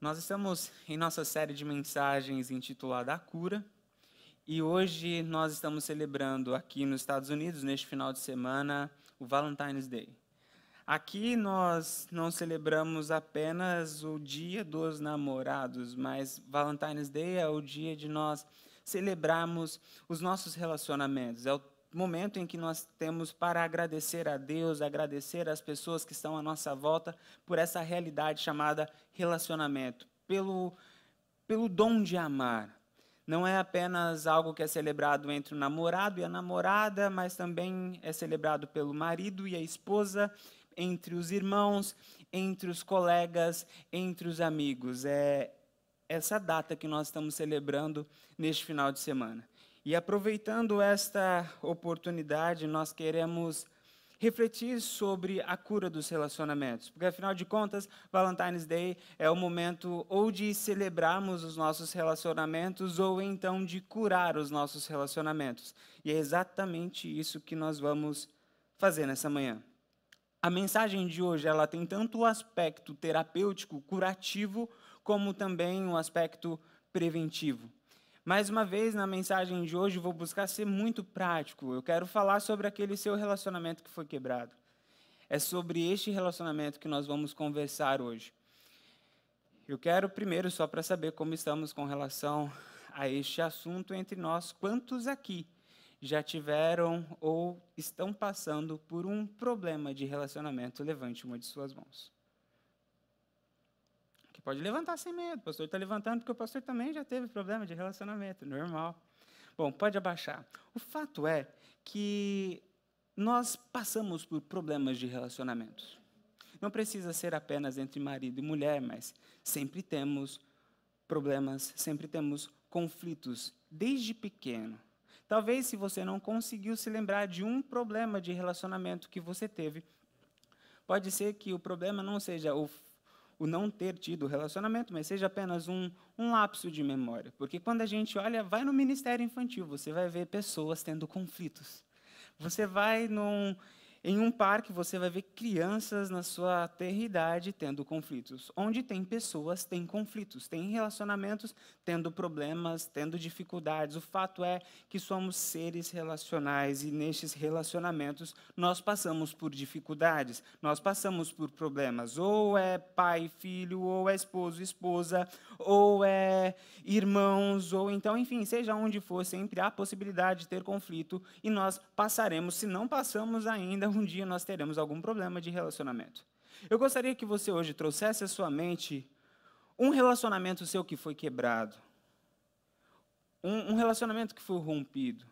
Nós estamos em nossa série de mensagens intitulada A Cura, e hoje nós estamos celebrando aqui nos Estados Unidos, neste final de semana, o Valentine's Day. Aqui nós não celebramos apenas o Dia dos Namorados, mas Valentine's Day é o dia de nós celebrarmos os nossos relacionamentos. É o momento em que nós temos para agradecer a Deus, agradecer as pessoas que estão à nossa volta por essa realidade chamada relacionamento, pelo, pelo dom de amar. Não é apenas algo que é celebrado entre o namorado e a namorada, mas também é celebrado pelo marido e a esposa, entre os irmãos, entre os colegas, entre os amigos. É essa data que nós estamos celebrando neste final de semana. E aproveitando esta oportunidade, nós queremos refletir sobre a cura dos relacionamentos. Porque, afinal de contas, Valentine's Day é o momento ou de celebrarmos os nossos relacionamentos ou então de curar os nossos relacionamentos. E é exatamente isso que nós vamos fazer nessa manhã. A mensagem de hoje ela tem tanto o aspecto terapêutico, curativo, como também o aspecto preventivo. Mais uma vez, na mensagem de hoje, vou buscar ser muito prático. Eu quero falar sobre aquele seu relacionamento que foi quebrado. É sobre este relacionamento que nós vamos conversar hoje. Eu quero primeiro, só para saber como estamos com relação a este assunto entre nós, quantos aqui já tiveram ou estão passando por um problema de relacionamento? Levante uma de suas mãos pode levantar sem medo. O pastor está levantando porque o pastor também já teve problema de relacionamento, normal. Bom, pode abaixar. O fato é que nós passamos por problemas de relacionamentos. Não precisa ser apenas entre marido e mulher, mas sempre temos problemas, sempre temos conflitos, desde pequeno. Talvez se você não conseguiu se lembrar de um problema de relacionamento que você teve, pode ser que o problema não seja o o não ter tido relacionamento, mas seja apenas um, um lapso de memória. Porque quando a gente olha, vai no ministério infantil, você vai ver pessoas tendo conflitos. Você vai num, em um parque, você vai ver crianças na sua idade tendo conflitos. Onde tem pessoas, tem conflitos. Tem relacionamentos tendo problemas, tendo dificuldades. O fato é que somos seres relacionais e nestes relacionamentos nós passamos por dificuldades, nós passamos por problemas. Ou é pai, filho, ou é esposo, esposa, ou é irmãos, ou então, enfim, seja onde for, sempre há possibilidade de ter conflito e nós passaremos, se não passamos ainda, um dia nós teremos algum problema de relacionamento. Eu gostaria que você hoje trouxesse à sua mente um relacionamento seu que foi quebrado, um, um relacionamento que foi rompido.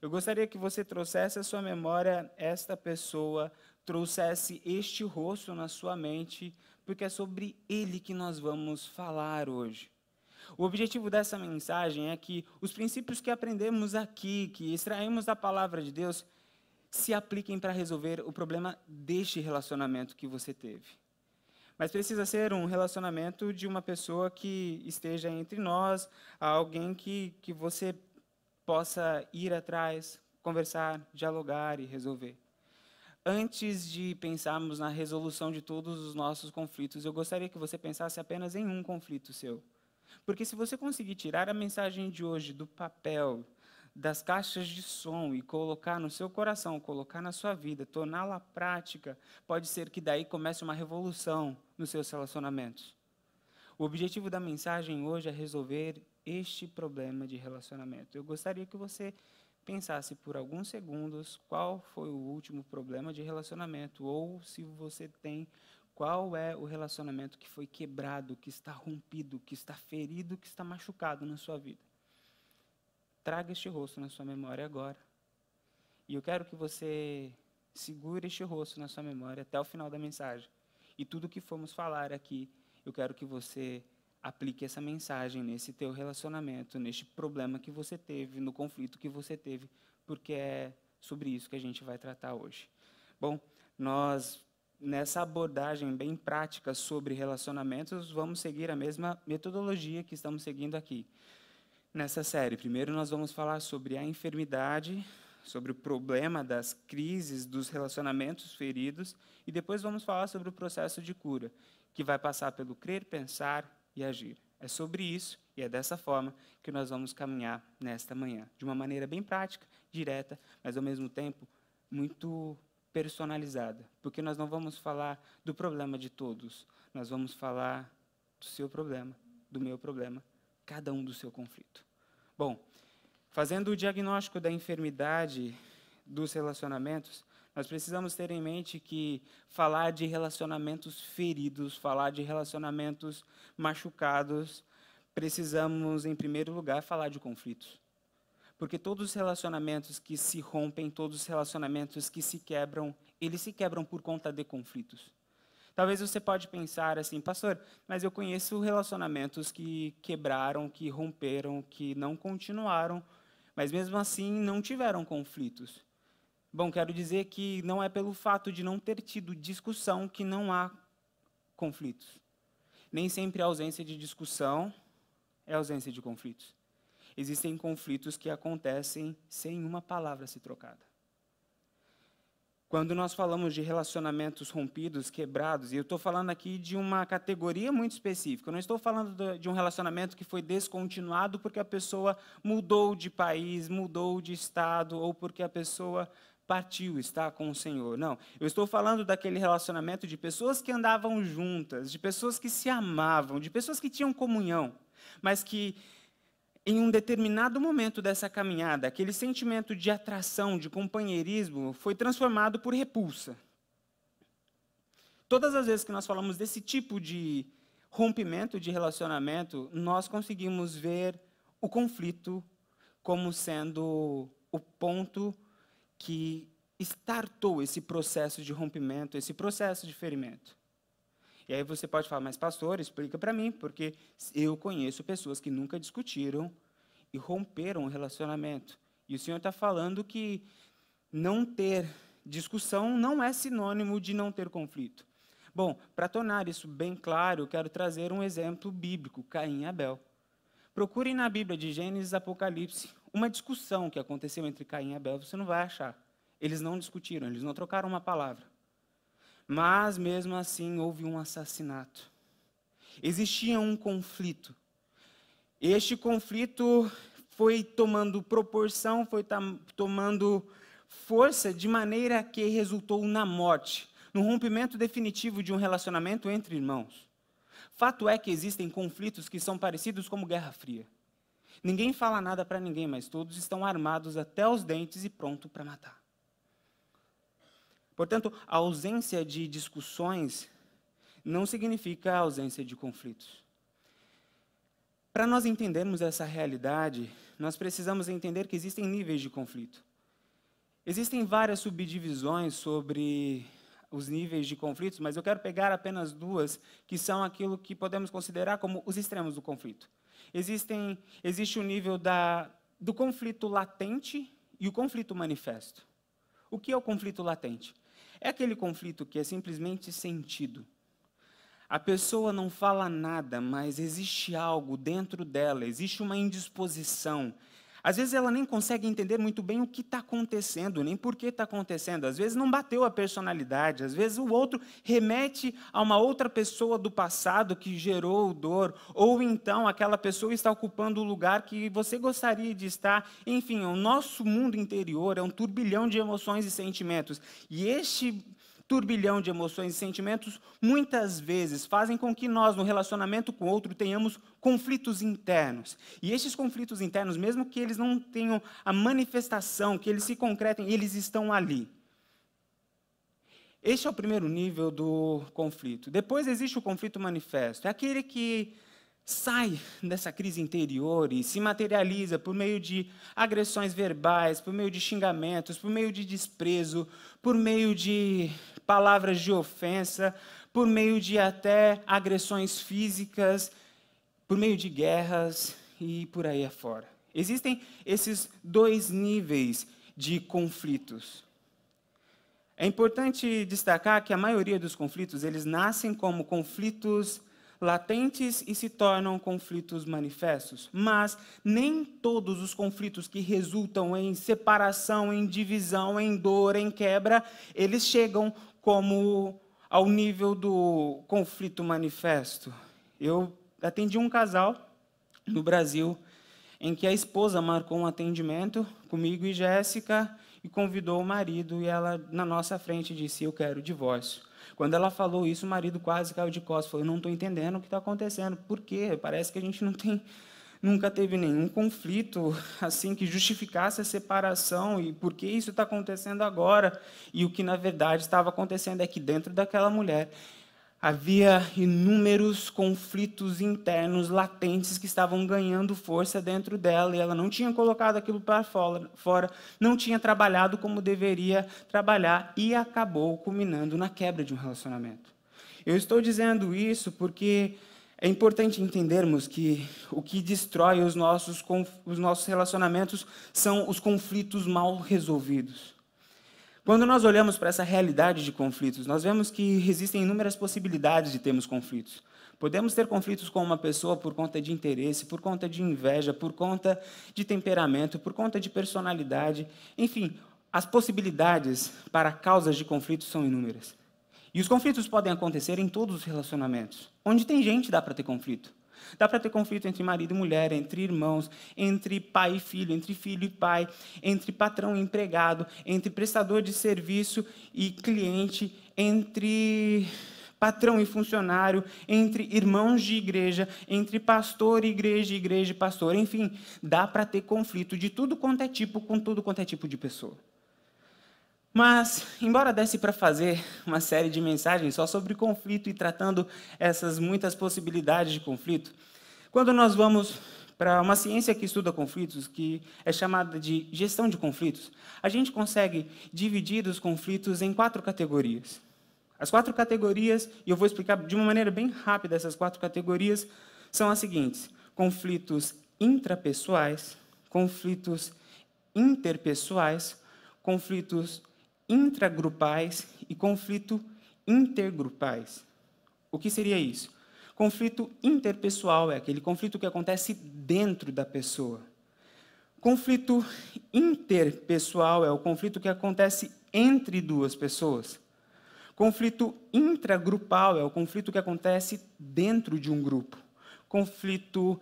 Eu gostaria que você trouxesse à sua memória esta pessoa, trouxesse este rosto na sua mente, porque é sobre ele que nós vamos falar hoje. O objetivo dessa mensagem é que os princípios que aprendemos aqui, que extraímos da palavra de Deus, se apliquem para resolver o problema deste relacionamento que você teve. Mas precisa ser um relacionamento de uma pessoa que esteja entre nós, alguém que, que você possa ir atrás, conversar, dialogar e resolver. Antes de pensarmos na resolução de todos os nossos conflitos, eu gostaria que você pensasse apenas em um conflito seu. Porque se você conseguir tirar a mensagem de hoje do papel, das caixas de som e colocar no seu coração, colocar na sua vida, torná-la prática, pode ser que daí comece uma revolução nos seus relacionamentos. O objetivo da mensagem hoje é resolver este problema de relacionamento. Eu gostaria que você pensasse por alguns segundos qual foi o último problema de relacionamento ou se você tem qual é o relacionamento que foi quebrado, que está rompido, que está ferido, que está machucado na sua vida. Traga este rosto na sua memória agora. E eu quero que você segure este rosto na sua memória até o final da mensagem. E tudo que formos falar aqui, eu quero que você aplique essa mensagem nesse teu relacionamento, neste problema que você teve, no conflito que você teve, porque é sobre isso que a gente vai tratar hoje. Bom, nós nessa abordagem bem prática sobre relacionamentos, vamos seguir a mesma metodologia que estamos seguindo aqui nessa série. Primeiro, nós vamos falar sobre a enfermidade, sobre o problema das crises, dos relacionamentos feridos, e depois vamos falar sobre o processo de cura, que vai passar pelo crer, pensar e agir. É sobre isso e é dessa forma que nós vamos caminhar nesta manhã, de uma maneira bem prática, direta, mas ao mesmo tempo muito personalizada, porque nós não vamos falar do problema de todos, nós vamos falar do seu problema, do meu problema, cada um do seu conflito. Bom, fazendo o diagnóstico da enfermidade dos relacionamentos, nós precisamos ter em mente que falar de relacionamentos feridos, falar de relacionamentos machucados, precisamos, em primeiro lugar, falar de conflitos. Porque todos os relacionamentos que se rompem, todos os relacionamentos que se quebram, eles se quebram por conta de conflitos. Talvez você pode pensar assim, pastor, mas eu conheço relacionamentos que quebraram, que romperam, que não continuaram, mas mesmo assim não tiveram conflitos. Bom, quero dizer que não é pelo fato de não ter tido discussão que não há conflitos. Nem sempre a ausência de discussão é ausência de conflitos. Existem conflitos que acontecem sem uma palavra se trocada. Quando nós falamos de relacionamentos rompidos, quebrados, e eu estou falando aqui de uma categoria muito específica, eu não estou falando de um relacionamento que foi descontinuado porque a pessoa mudou de país, mudou de estado, ou porque a pessoa partiu, está com o Senhor. Não, eu estou falando daquele relacionamento de pessoas que andavam juntas, de pessoas que se amavam, de pessoas que tinham comunhão, mas que em um determinado momento dessa caminhada, aquele sentimento de atração, de companheirismo, foi transformado por repulsa. Todas as vezes que nós falamos desse tipo de rompimento de relacionamento, nós conseguimos ver o conflito como sendo o ponto que startou esse processo de rompimento, esse processo de ferimento. E aí você pode falar, mas pastor, explica para mim, porque eu conheço pessoas que nunca discutiram e romperam o relacionamento. E o Senhor está falando que não ter discussão não é sinônimo de não ter conflito. Bom, para tornar isso bem claro, quero trazer um exemplo bíblico, Caim e Abel. Procurem na Bíblia de Gênesis e Apocalipse uma discussão que aconteceu entre Caim e Abel, você não vai achar. Eles não discutiram, eles não trocaram uma palavra. Mas, mesmo assim, houve um assassinato. Existia um conflito. Este conflito foi tomando proporção, foi tomando força de maneira que resultou na morte, no rompimento definitivo de um relacionamento entre irmãos. Fato é que existem conflitos que são parecidos como Guerra Fria. Ninguém fala nada para ninguém, mas todos estão armados até os dentes e pronto para matar. Portanto, a ausência de discussões não significa a ausência de conflitos. Para nós entendermos essa realidade, nós precisamos entender que existem níveis de conflito. Existem várias subdivisões sobre os níveis de conflitos, mas eu quero pegar apenas duas, que são aquilo que podemos considerar como os extremos do conflito. Existem, existe o nível da, do conflito latente e o conflito manifesto. O que é o conflito latente? É aquele conflito que é simplesmente sentido. A pessoa não fala nada, mas existe algo dentro dela, existe uma indisposição, às vezes ela nem consegue entender muito bem o que está acontecendo, nem por que está acontecendo. Às vezes não bateu a personalidade, às vezes o outro remete a uma outra pessoa do passado que gerou dor, ou então aquela pessoa está ocupando o lugar que você gostaria de estar. Enfim, o nosso mundo interior é um turbilhão de emoções e sentimentos. E este turbilhão de emoções e sentimentos, muitas vezes fazem com que nós, no relacionamento com o outro, tenhamos conflitos internos. E esses conflitos internos, mesmo que eles não tenham a manifestação, que eles se concretem, eles estão ali. Este é o primeiro nível do conflito. Depois existe o conflito manifesto. É aquele que sai dessa crise interior e se materializa por meio de agressões verbais, por meio de xingamentos, por meio de desprezo, por meio de palavras de ofensa, por meio de até agressões físicas, por meio de guerras e por aí afora. Existem esses dois níveis de conflitos. É importante destacar que a maioria dos conflitos, eles nascem como conflitos latentes e se tornam conflitos manifestos. Mas nem todos os conflitos que resultam em separação, em divisão, em dor, em quebra, eles chegam como ao nível do conflito manifesto. Eu atendi um casal no Brasil em que a esposa marcou um atendimento comigo e Jéssica e convidou o marido e ela na nossa frente disse eu quero divórcio. Quando ela falou isso, o marido quase caiu de costas. Falou: não estou entendendo o que está acontecendo. Por quê? Parece que a gente não tem nunca teve nenhum conflito assim que justificasse a separação e por que isso está acontecendo agora e o que na verdade estava acontecendo é que dentro daquela mulher havia inúmeros conflitos internos latentes que estavam ganhando força dentro dela e ela não tinha colocado aquilo para fora, não tinha trabalhado como deveria trabalhar e acabou culminando na quebra de um relacionamento. Eu estou dizendo isso porque é importante entendermos que o que destrói os nossos, os nossos relacionamentos são os conflitos mal resolvidos. Quando nós olhamos para essa realidade de conflitos, nós vemos que existem inúmeras possibilidades de termos conflitos. Podemos ter conflitos com uma pessoa por conta de interesse, por conta de inveja, por conta de temperamento, por conta de personalidade. Enfim, as possibilidades para causas de conflitos são inúmeras. E os conflitos podem acontecer em todos os relacionamentos. Onde tem gente, dá para ter conflito. Dá para ter conflito entre marido e mulher, entre irmãos, entre pai e filho, entre filho e pai, entre patrão e empregado, entre prestador de serviço e cliente, entre patrão e funcionário, entre irmãos de igreja, entre pastor e igreja, igreja e pastor. Enfim, dá para ter conflito de tudo quanto é tipo com tudo quanto é tipo de pessoa. Mas, embora desse para fazer uma série de mensagens só sobre conflito e tratando essas muitas possibilidades de conflito, quando nós vamos para uma ciência que estuda conflitos, que é chamada de gestão de conflitos, a gente consegue dividir os conflitos em quatro categorias. As quatro categorias, e eu vou explicar de uma maneira bem rápida essas quatro categorias, são as seguintes: conflitos intrapessoais, conflitos interpessoais, conflitos intragrupais e conflito intergrupais. O que seria isso? Conflito interpessoal é aquele conflito que acontece dentro da pessoa. Conflito interpessoal é o conflito que acontece entre duas pessoas. Conflito intragrupal é o conflito que acontece dentro de um grupo. Conflito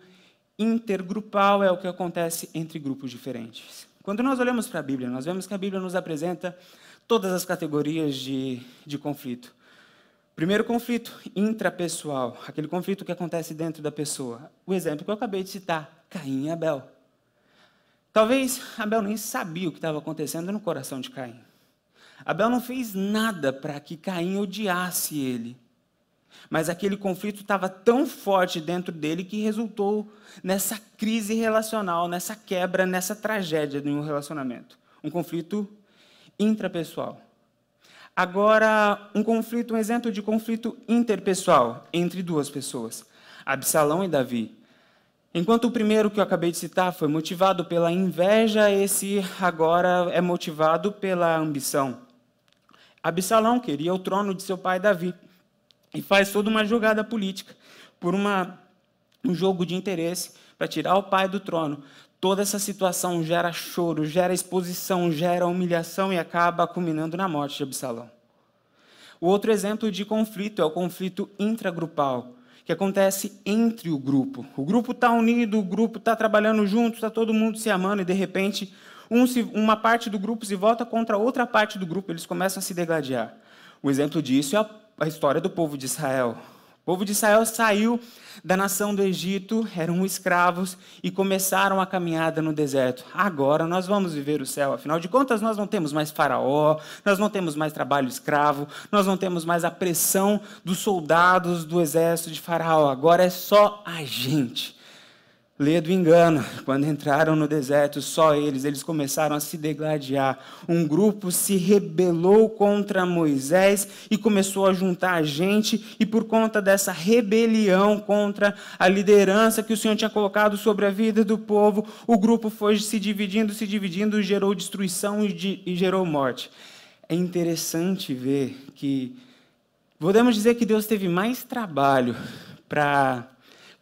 intergrupal é o que acontece entre grupos diferentes. Quando nós olhamos para a Bíblia, nós vemos que a Bíblia nos apresenta todas as categorias de, de conflito. Primeiro conflito intrapessoal, aquele conflito que acontece dentro da pessoa. O exemplo que eu acabei de citar, Caim e Abel. Talvez Abel nem sabia o que estava acontecendo no coração de Caim. Abel não fez nada para que Caim odiasse ele. Mas aquele conflito estava tão forte dentro dele que resultou nessa crise relacional, nessa quebra, nessa tragédia de um relacionamento. Um conflito intrapessoal. Agora, um conflito, um exemplo de conflito interpessoal entre duas pessoas, Absalão e Davi. Enquanto o primeiro que eu acabei de citar foi motivado pela inveja, esse agora é motivado pela ambição. Absalão queria o trono de seu pai Davi e faz toda uma jogada política por uma, um jogo de interesse para tirar o pai do trono, Toda essa situação gera choro, gera exposição, gera humilhação e acaba culminando na morte de Absalão. O outro exemplo de conflito é o conflito intragrupal, que acontece entre o grupo. O grupo está unido, o grupo está trabalhando junto, está todo mundo se amando e de repente um se, uma parte do grupo se volta contra outra parte do grupo, eles começam a se degladiar. O exemplo disso é a, a história do povo de Israel. O povo de Israel saiu da nação do Egito, eram escravos e começaram a caminhada no deserto. Agora nós vamos viver o céu, afinal de contas, nós não temos mais faraó, nós não temos mais trabalho escravo, nós não temos mais a pressão dos soldados do exército de Faraó. Agora é só a gente. Lê do engano, quando entraram no deserto, só eles, eles começaram a se degladiar. Um grupo se rebelou contra Moisés e começou a juntar gente, e por conta dessa rebelião contra a liderança que o Senhor tinha colocado sobre a vida do povo, o grupo foi se dividindo, se dividindo, gerou destruição e, e gerou morte. É interessante ver que podemos dizer que Deus teve mais trabalho para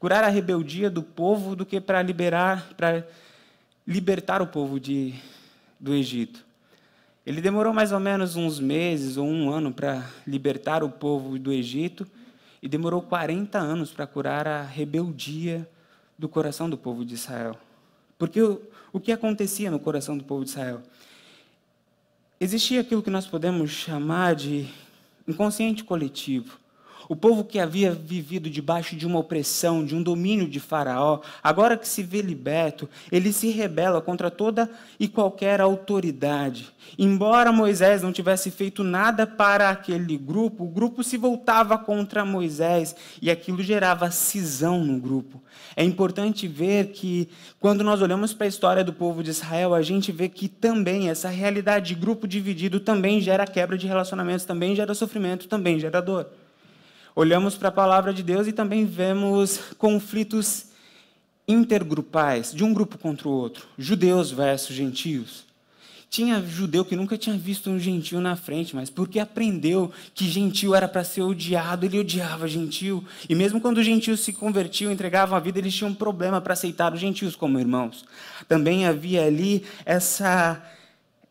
curar a rebeldia do povo do que para liberar, para libertar o povo de, do Egito. Ele demorou mais ou menos uns meses ou um ano para libertar o povo do Egito. e demorou 40 anos para curar a rebeldia do coração do povo de Israel. Porque o, o que acontecia no coração do povo de Israel? Existia aquilo que nós podemos chamar de inconsciente coletivo. O povo que havia vivido debaixo de uma opressão, de um domínio de Faraó, agora que se vê liberto, ele se rebela contra toda e qualquer autoridade. Embora Moisés não tivesse feito nada para aquele grupo, o grupo se voltava contra Moisés e aquilo gerava cisão no grupo. É importante ver que, quando nós olhamos para a história do povo de Israel, a gente vê que também essa realidade de grupo dividido também gera quebra de relacionamentos, também gera sofrimento, também gera dor olhamos para a palavra de Deus e também vemos conflitos intergrupais, de um grupo contra o outro, judeus versus gentios. Tinha judeu que nunca tinha visto um gentio na frente, mas porque aprendeu que gentio era para ser odiado, ele odiava gentio. E mesmo quando os gentios se convertiam, entregavam a vida, eles tinham um problema para aceitar os gentios como irmãos. Também havia ali essa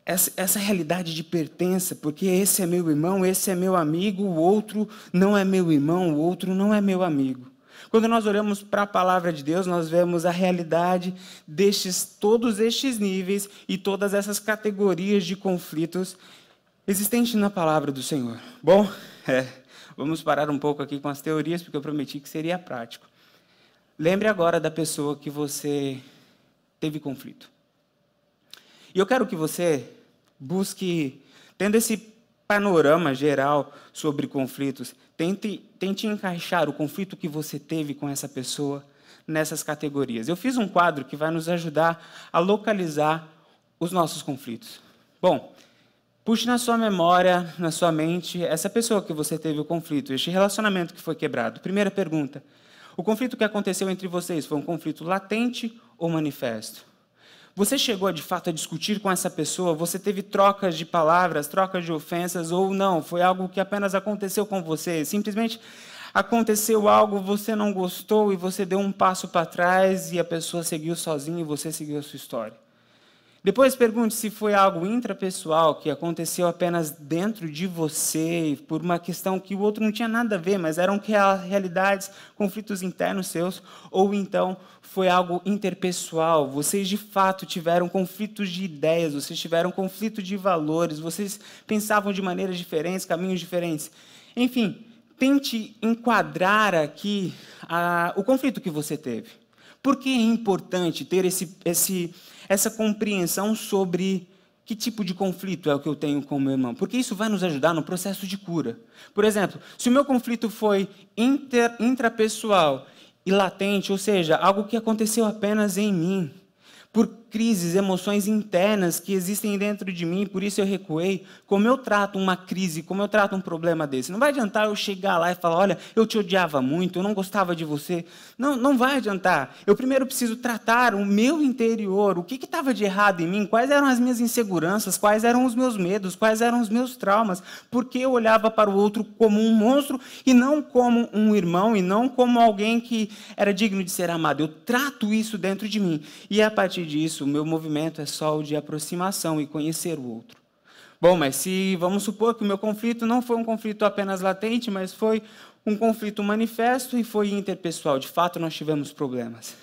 essa, essa realidade de pertença, porque esse é meu irmão, esse é meu amigo, o outro não é meu irmão, o outro não é meu amigo. Quando nós olhamos para a palavra de Deus, nós vemos a realidade destes todos estes níveis e todas essas categorias de conflitos existentes na palavra do Senhor. Bom, é, vamos parar um pouco aqui com as teorias, porque eu prometi que seria prático. Lembre agora da pessoa que você teve conflito. E eu quero que você busque, tendo esse panorama geral sobre conflitos, tente, tente encaixar o conflito que você teve com essa pessoa nessas categorias. Eu fiz um quadro que vai nos ajudar a localizar os nossos conflitos. Bom, puxe na sua memória, na sua mente, essa pessoa que você teve o conflito, este relacionamento que foi quebrado. Primeira pergunta: o conflito que aconteceu entre vocês foi um conflito latente ou manifesto? Você chegou de fato a discutir com essa pessoa? Você teve trocas de palavras, trocas de ofensas ou não? Foi algo que apenas aconteceu com você? Simplesmente aconteceu algo, você não gostou e você deu um passo para trás e a pessoa seguiu sozinha e você seguiu a sua história. Depois pergunte se foi algo intrapessoal que aconteceu apenas dentro de você, por uma questão que o outro não tinha nada a ver, mas eram realidades, conflitos internos seus, ou então foi algo interpessoal. Vocês de fato tiveram conflitos de ideias, vocês tiveram conflito de valores, vocês pensavam de maneiras diferentes, caminhos diferentes. Enfim, tente enquadrar aqui a, o conflito que você teve. Por que é importante ter esse, esse essa compreensão sobre que tipo de conflito é o que eu tenho com o meu irmão, porque isso vai nos ajudar no processo de cura. Por exemplo, se o meu conflito foi inter, intrapessoal e latente, ou seja, algo que aconteceu apenas em mim, por crises, emoções internas que existem dentro de mim, por isso eu recuei. Como eu trato uma crise, como eu trato um problema desse? Não vai adiantar eu chegar lá e falar: olha, eu te odiava muito, eu não gostava de você. Não, não vai adiantar. Eu primeiro preciso tratar o meu interior, o que estava de errado em mim, quais eram as minhas inseguranças, quais eram os meus medos, quais eram os meus traumas, porque eu olhava para o outro como um monstro e não como um irmão, e não como alguém que era digno de ser amado. Eu trato isso dentro de mim. E a partir disso, o meu movimento é só o de aproximação e conhecer o outro. Bom, mas se vamos supor que o meu conflito não foi um conflito apenas latente, mas foi um conflito manifesto e foi interpessoal, de fato nós tivemos problemas.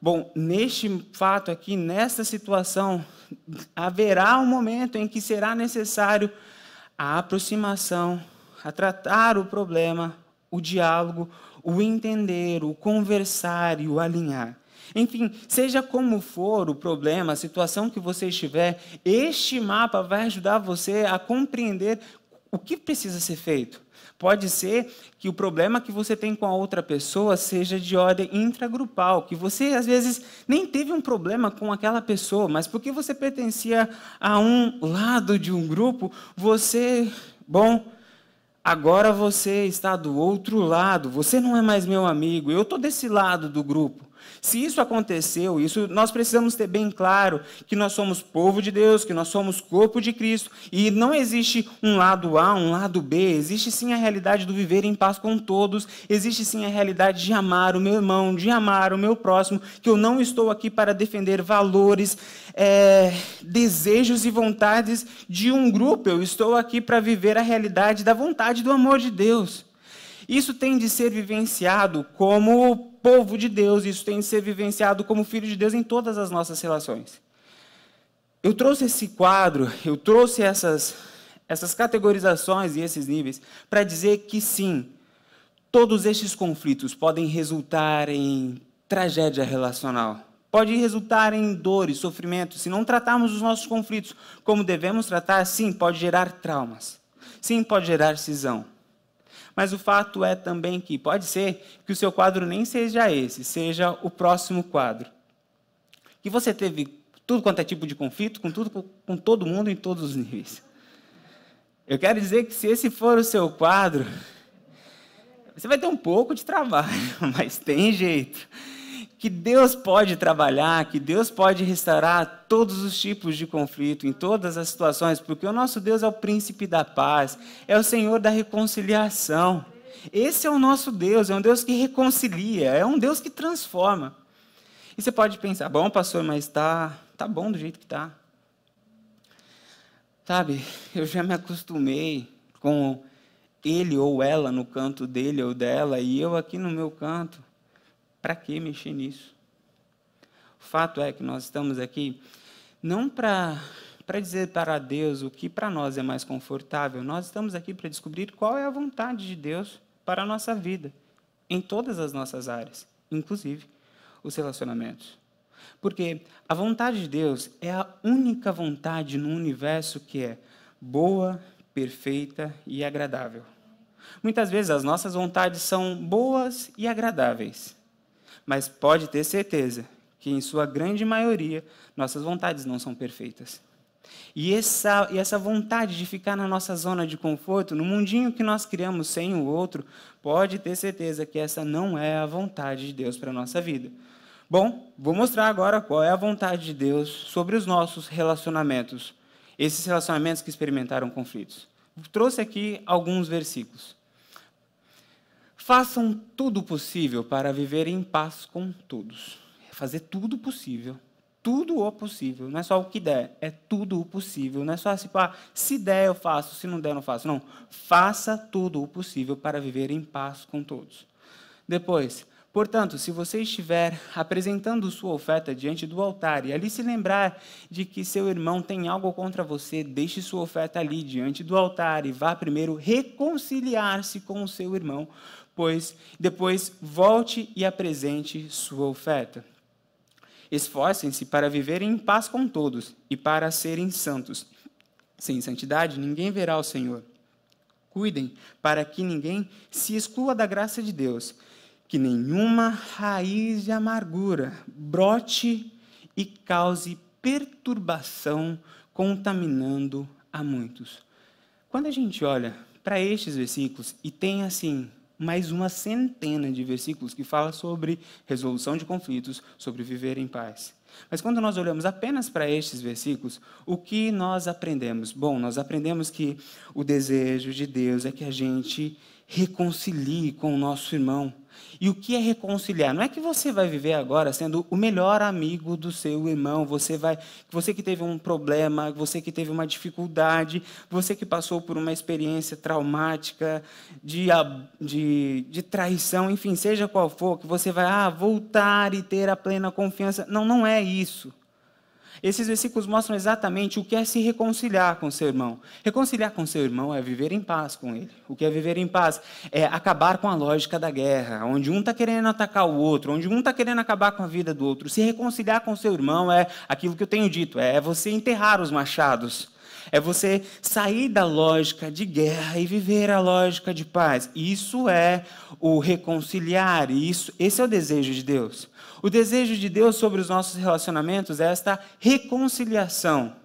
Bom, neste fato aqui, nesta situação, haverá um momento em que será necessário a aproximação, a tratar o problema, o diálogo, o entender, o conversar e o alinhar. Enfim, seja como for o problema, a situação que você estiver, este mapa vai ajudar você a compreender o que precisa ser feito. Pode ser que o problema que você tem com a outra pessoa seja de ordem intragrupal, que você às vezes nem teve um problema com aquela pessoa, mas porque você pertencia a um lado de um grupo, você, bom, agora você está do outro lado, você não é mais meu amigo, eu estou desse lado do grupo. Se isso aconteceu, isso nós precisamos ter bem claro que nós somos povo de Deus, que nós somos corpo de Cristo e não existe um lado A, um lado B. Existe sim a realidade do viver em paz com todos. Existe sim a realidade de amar o meu irmão, de amar o meu próximo. Que eu não estou aqui para defender valores, é, desejos e vontades de um grupo. Eu estou aqui para viver a realidade da vontade do amor de Deus. Isso tem de ser vivenciado como povo de Deus, isso tem de ser vivenciado como filho de Deus em todas as nossas relações. Eu trouxe esse quadro, eu trouxe essas, essas categorizações e esses níveis para dizer que sim, todos estes conflitos podem resultar em tragédia relacional. Pode resultar em dor e sofrimento. Se não tratarmos os nossos conflitos como devemos tratar, sim, pode gerar traumas. Sim, pode gerar cisão. Mas o fato é também que pode ser que o seu quadro nem seja esse, seja o próximo quadro. Que você teve tudo quanto é tipo de conflito, com, tudo, com todo mundo em todos os níveis. Eu quero dizer que se esse for o seu quadro, você vai ter um pouco de trabalho, mas tem jeito. Que Deus pode trabalhar, que Deus pode restaurar todos os tipos de conflito, em todas as situações, porque o nosso Deus é o príncipe da paz, é o Senhor da reconciliação. Esse é o nosso Deus, é um Deus que reconcilia, é um Deus que transforma. E você pode pensar, bom, pastor, mas está tá bom do jeito que está. Sabe, eu já me acostumei com ele ou ela no canto dele ou dela e eu aqui no meu canto. Para que mexer nisso? O fato é que nós estamos aqui não para para dizer para Deus o que para nós é mais confortável, nós estamos aqui para descobrir qual é a vontade de Deus para a nossa vida, em todas as nossas áreas, inclusive os relacionamentos. Porque a vontade de Deus é a única vontade no universo que é boa, perfeita e agradável. Muitas vezes as nossas vontades são boas e agradáveis, mas pode ter certeza que, em sua grande maioria, nossas vontades não são perfeitas. E essa, e essa vontade de ficar na nossa zona de conforto, no mundinho que nós criamos sem o outro, pode ter certeza que essa não é a vontade de Deus para a nossa vida. Bom, vou mostrar agora qual é a vontade de Deus sobre os nossos relacionamentos, esses relacionamentos que experimentaram conflitos. Trouxe aqui alguns versículos. Façam tudo possível para viver em paz com todos. Fazer tudo possível. Tudo o possível. Não é só o que der, é tudo o possível. Não é só assim, ah, se der eu faço, se não der eu não faço. Não. Faça tudo o possível para viver em paz com todos. Depois, Portanto, se você estiver apresentando sua oferta diante do altar e ali se lembrar de que seu irmão tem algo contra você, deixe sua oferta ali diante do altar e vá primeiro reconciliar-se com o seu irmão, pois depois volte e apresente sua oferta. Esforcem-se para viver em paz com todos e para serem santos. Sem santidade, ninguém verá o Senhor. Cuidem para que ninguém se exclua da graça de Deus, que nenhuma raiz de amargura brote e cause perturbação, contaminando a muitos. Quando a gente olha para estes versículos e tem assim mais uma centena de versículos que fala sobre resolução de conflitos, sobre viver em paz. Mas quando nós olhamos apenas para estes versículos, o que nós aprendemos? Bom, nós aprendemos que o desejo de Deus é que a gente reconcilie com o nosso irmão, e o que é reconciliar? Não é que você vai viver agora sendo o melhor amigo do seu irmão, você vai, você que teve um problema, você que teve uma dificuldade, você que passou por uma experiência traumática, de, de, de traição, enfim, seja qual for, que você vai ah, voltar e ter a plena confiança. Não, não é isso. Esses versículos mostram exatamente o que é se reconciliar com seu irmão. Reconciliar com seu irmão é viver em paz com ele. O que é viver em paz? É acabar com a lógica da guerra, onde um está querendo atacar o outro, onde um está querendo acabar com a vida do outro. Se reconciliar com seu irmão é aquilo que eu tenho dito, é você enterrar os machados. É você sair da lógica de guerra e viver a lógica de paz. Isso é o reconciliar, e isso, esse é o desejo de Deus. O desejo de Deus sobre os nossos relacionamentos é esta reconciliação.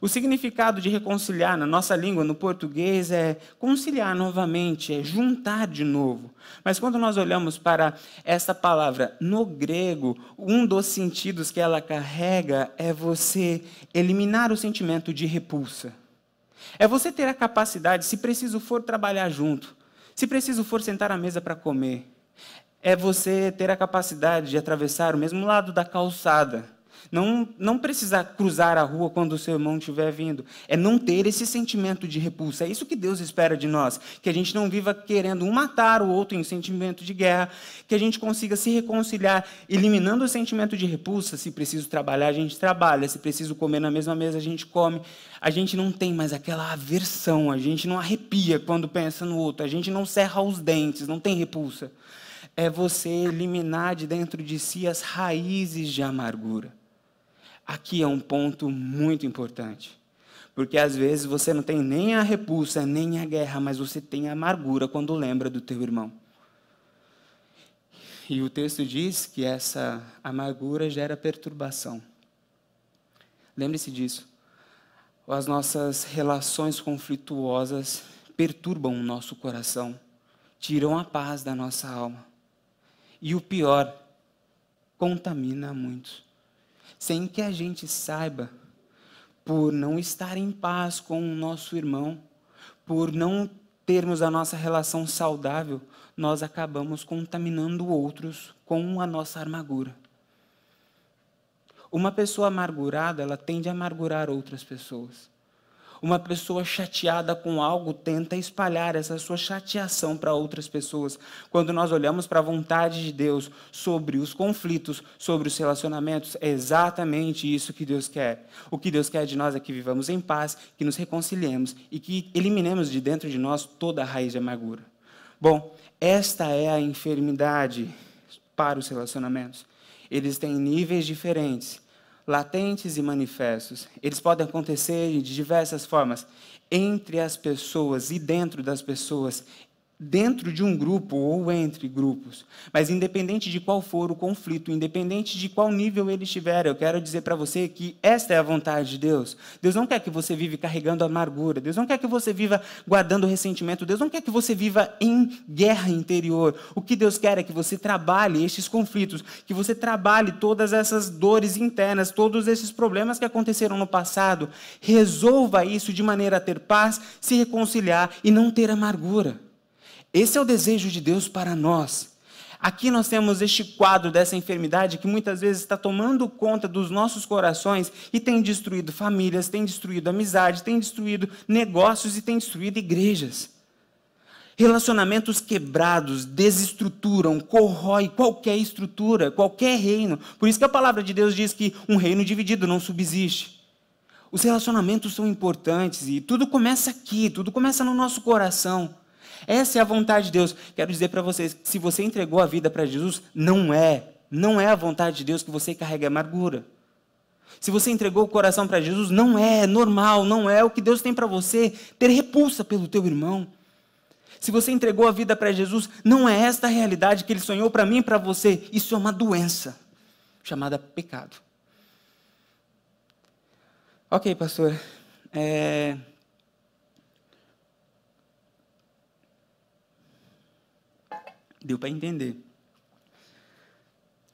O significado de reconciliar na nossa língua, no português, é conciliar novamente, é juntar de novo. Mas quando nós olhamos para essa palavra no grego, um dos sentidos que ela carrega é você eliminar o sentimento de repulsa. É você ter a capacidade, se preciso for trabalhar junto, se preciso for sentar à mesa para comer, é você ter a capacidade de atravessar o mesmo lado da calçada, Não, não precisar cruzar a rua quando o seu irmão estiver vindo. É não ter esse sentimento de repulsa. É isso que Deus espera de nós. Que a gente não viva querendo um matar o outro em sentimento de guerra. Que a gente consiga se reconciliar, eliminando o sentimento de repulsa. Se preciso trabalhar, a gente trabalha. Se preciso comer na mesma mesa, a gente come. A gente não tem mais aquela aversão. A gente não arrepia quando pensa no outro. A gente não serra os dentes. Não tem repulsa. É você eliminar de dentro de si as raízes de amargura. Aqui é um ponto muito importante. Porque às vezes você não tem nem a repulsa, nem a guerra, mas você tem a amargura quando lembra do teu irmão. E o texto diz que essa amargura gera perturbação. Lembre-se disso. As nossas relações conflituosas perturbam o nosso coração, tiram a paz da nossa alma. E o pior, contamina muitos sem que a gente saiba, por não estar em paz com o nosso irmão, por não termos a nossa relação saudável, nós acabamos contaminando outros com a nossa amargura. Uma pessoa amargurada, ela tende a amargurar outras pessoas. Uma pessoa chateada com algo tenta espalhar essa sua chateação para outras pessoas. Quando nós olhamos para a vontade de Deus sobre os conflitos, sobre os relacionamentos, é exatamente isso que Deus quer. O que Deus quer de nós é que vivamos em paz, que nos reconciliemos e que eliminemos de dentro de nós toda a raiz de amargura. Bom, esta é a enfermidade para os relacionamentos. Eles têm níveis diferentes latentes e manifestos. Eles podem acontecer de diversas formas, entre as pessoas e dentro das pessoas, dentro de um grupo ou entre grupos. Mas independente de qual for o conflito, independente de qual nível ele estiver, eu quero dizer para você que esta é a vontade de Deus. Deus não quer que você viva carregando amargura. Deus não quer que você viva guardando ressentimento. Deus não quer que você viva em guerra interior. O que Deus quer é que você trabalhe estes conflitos, que você trabalhe todas essas dores internas, todos esses problemas que aconteceram no passado. Resolva isso de maneira a ter paz, se reconciliar e não ter amargura. Esse é o desejo de Deus para nós. Aqui nós temos este quadro dessa enfermidade que muitas vezes está tomando conta dos nossos corações e tem destruído famílias, tem destruído amizade, tem destruído negócios e tem destruído igrejas. Relacionamentos quebrados desestruturam, corrói qualquer estrutura, qualquer reino. Por isso que a palavra de Deus diz que um reino dividido não subsiste. Os relacionamentos são importantes e tudo começa aqui, tudo começa no nosso coração. Essa é a vontade de Deus. Quero dizer para vocês, se você entregou a vida para Jesus, não é, não é a vontade de Deus que você carregue amargura. Se você entregou o coração para Jesus, não é normal, não é o que Deus tem para você ter repulsa pelo teu irmão. Se você entregou a vida para Jesus, não é esta a realidade que ele sonhou para mim e para você. Isso é uma doença chamada pecado. Ok, pastor. É, Deu para entender.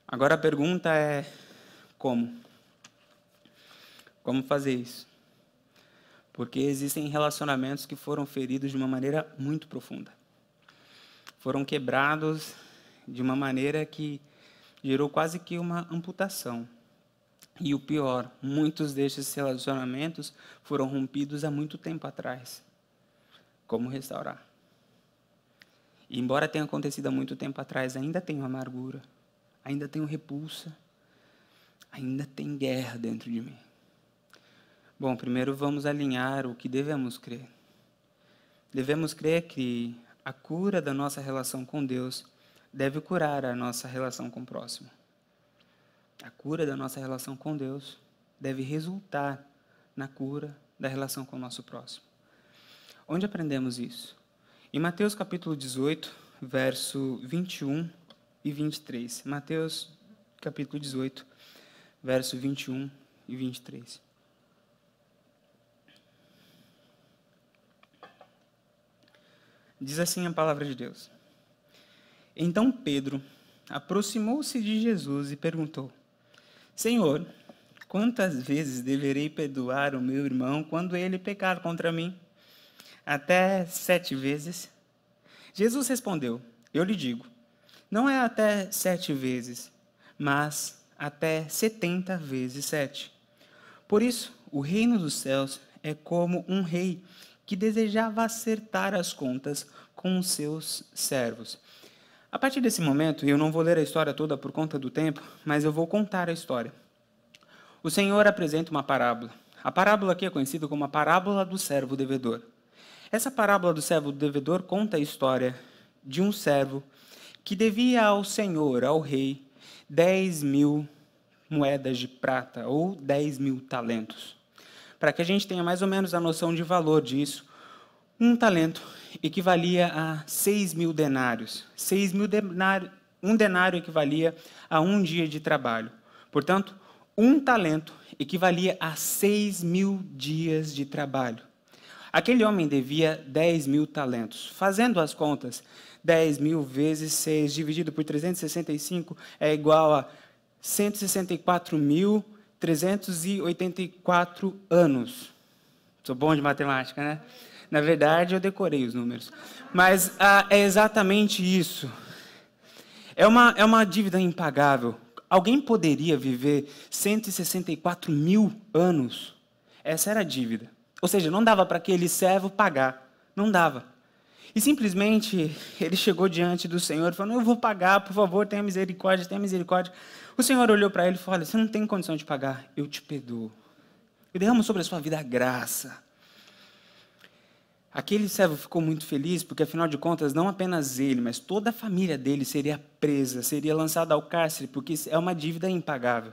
Agora a pergunta é: como? Como fazer isso? Porque existem relacionamentos que foram feridos de uma maneira muito profunda. Foram quebrados de uma maneira que gerou quase que uma amputação. E o pior, muitos destes relacionamentos foram rompidos há muito tempo atrás. Como restaurar? E embora tenha acontecido há muito tempo atrás, ainda tenho amargura, ainda tenho repulsa, ainda tem guerra dentro de mim. Bom, primeiro vamos alinhar o que devemos crer. Devemos crer que a cura da nossa relação com Deus deve curar a nossa relação com o próximo. A cura da nossa relação com Deus deve resultar na cura da relação com o nosso próximo. Onde aprendemos isso? Em Mateus capítulo 18, verso 21 e 23. Mateus capítulo 18, verso 21 e 23. Diz assim a palavra de Deus. Então Pedro aproximou-se de Jesus e perguntou: Senhor, quantas vezes deverei perdoar o meu irmão quando ele pecar contra mim? Até sete vezes? Jesus respondeu: Eu lhe digo, não é até sete vezes, mas até setenta vezes sete. Por isso, o reino dos céus é como um rei que desejava acertar as contas com os seus servos. A partir desse momento, eu não vou ler a história toda por conta do tempo, mas eu vou contar a história. O Senhor apresenta uma parábola. A parábola aqui é conhecida como a parábola do servo devedor. Essa parábola do servo devedor conta a história de um servo que devia ao Senhor, ao rei, 10 mil moedas de prata ou 10 mil talentos. Para que a gente tenha mais ou menos a noção de valor disso, um talento equivalia a 6 mil denários. 6 mil denários, um denário equivalia a um dia de trabalho. Portanto, um talento equivalia a 6 mil dias de trabalho. Aquele homem devia 10 mil talentos. Fazendo as contas, 10 mil vezes 6 dividido por 365 é igual a 164.384 anos. Sou bom de matemática, né? Na verdade, eu decorei os números. Mas ah, é exatamente isso. É uma, é uma dívida impagável. Alguém poderia viver 164 mil anos? Essa era a dívida. Ou seja, não dava para aquele servo pagar. Não dava. E simplesmente ele chegou diante do Senhor e falou: Eu vou pagar, por favor, tenha misericórdia, tenha misericórdia. O Senhor olhou para ele e falou: Olha, você não tem condição de pagar, eu te perdoo. Eu derramo sobre a sua vida a graça. Aquele servo ficou muito feliz porque, afinal de contas, não apenas ele, mas toda a família dele seria presa, seria lançada ao cárcere, porque é uma dívida impagável.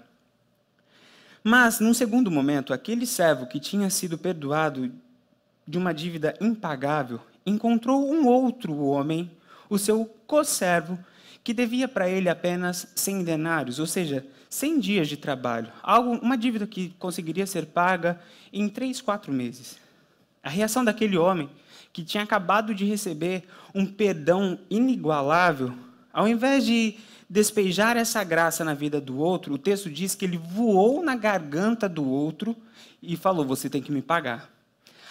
Mas, num segundo momento, aquele servo que tinha sido perdoado de uma dívida impagável encontrou um outro homem, o seu co-servo, que devia para ele apenas 100 denários, ou seja, 100 dias de trabalho, algo, uma dívida que conseguiria ser paga em três, quatro meses. A reação daquele homem, que tinha acabado de receber um perdão inigualável, ao invés de despejar essa graça na vida do outro, o texto diz que ele voou na garganta do outro e falou: Você tem que me pagar.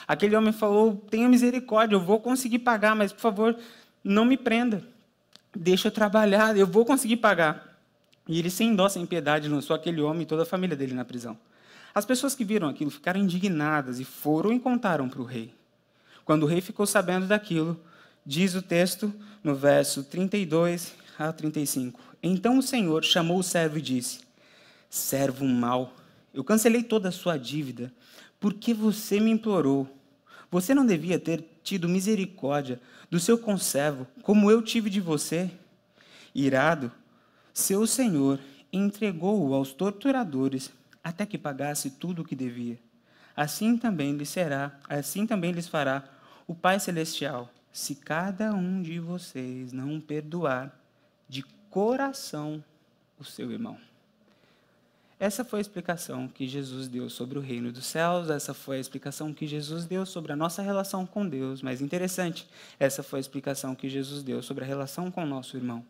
Aquele homem falou: Tenha misericórdia, eu vou conseguir pagar, mas por favor, não me prenda. Deixa eu trabalhar, eu vou conseguir pagar. E ele, sem dó, sem piedade, lançou aquele homem e toda a família dele na prisão. As pessoas que viram aquilo ficaram indignadas e foram e contaram para o rei. Quando o rei ficou sabendo daquilo, diz o texto no verso 32 a 35. Então o Senhor chamou o servo e disse: Servo mau, eu cancelei toda a sua dívida, porque você me implorou. Você não devia ter tido misericórdia do seu conservo, como eu tive de você? Irado, seu senhor entregou-o aos torturadores até que pagasse tudo o que devia. Assim também lhes será, assim também lhes fará o Pai celestial, se cada um de vocês não perdoar de coração o seu irmão. Essa foi a explicação que Jesus deu sobre o reino dos céus, essa foi a explicação que Jesus deu sobre a nossa relação com Deus, mas interessante, essa foi a explicação que Jesus deu sobre a relação com o nosso irmão.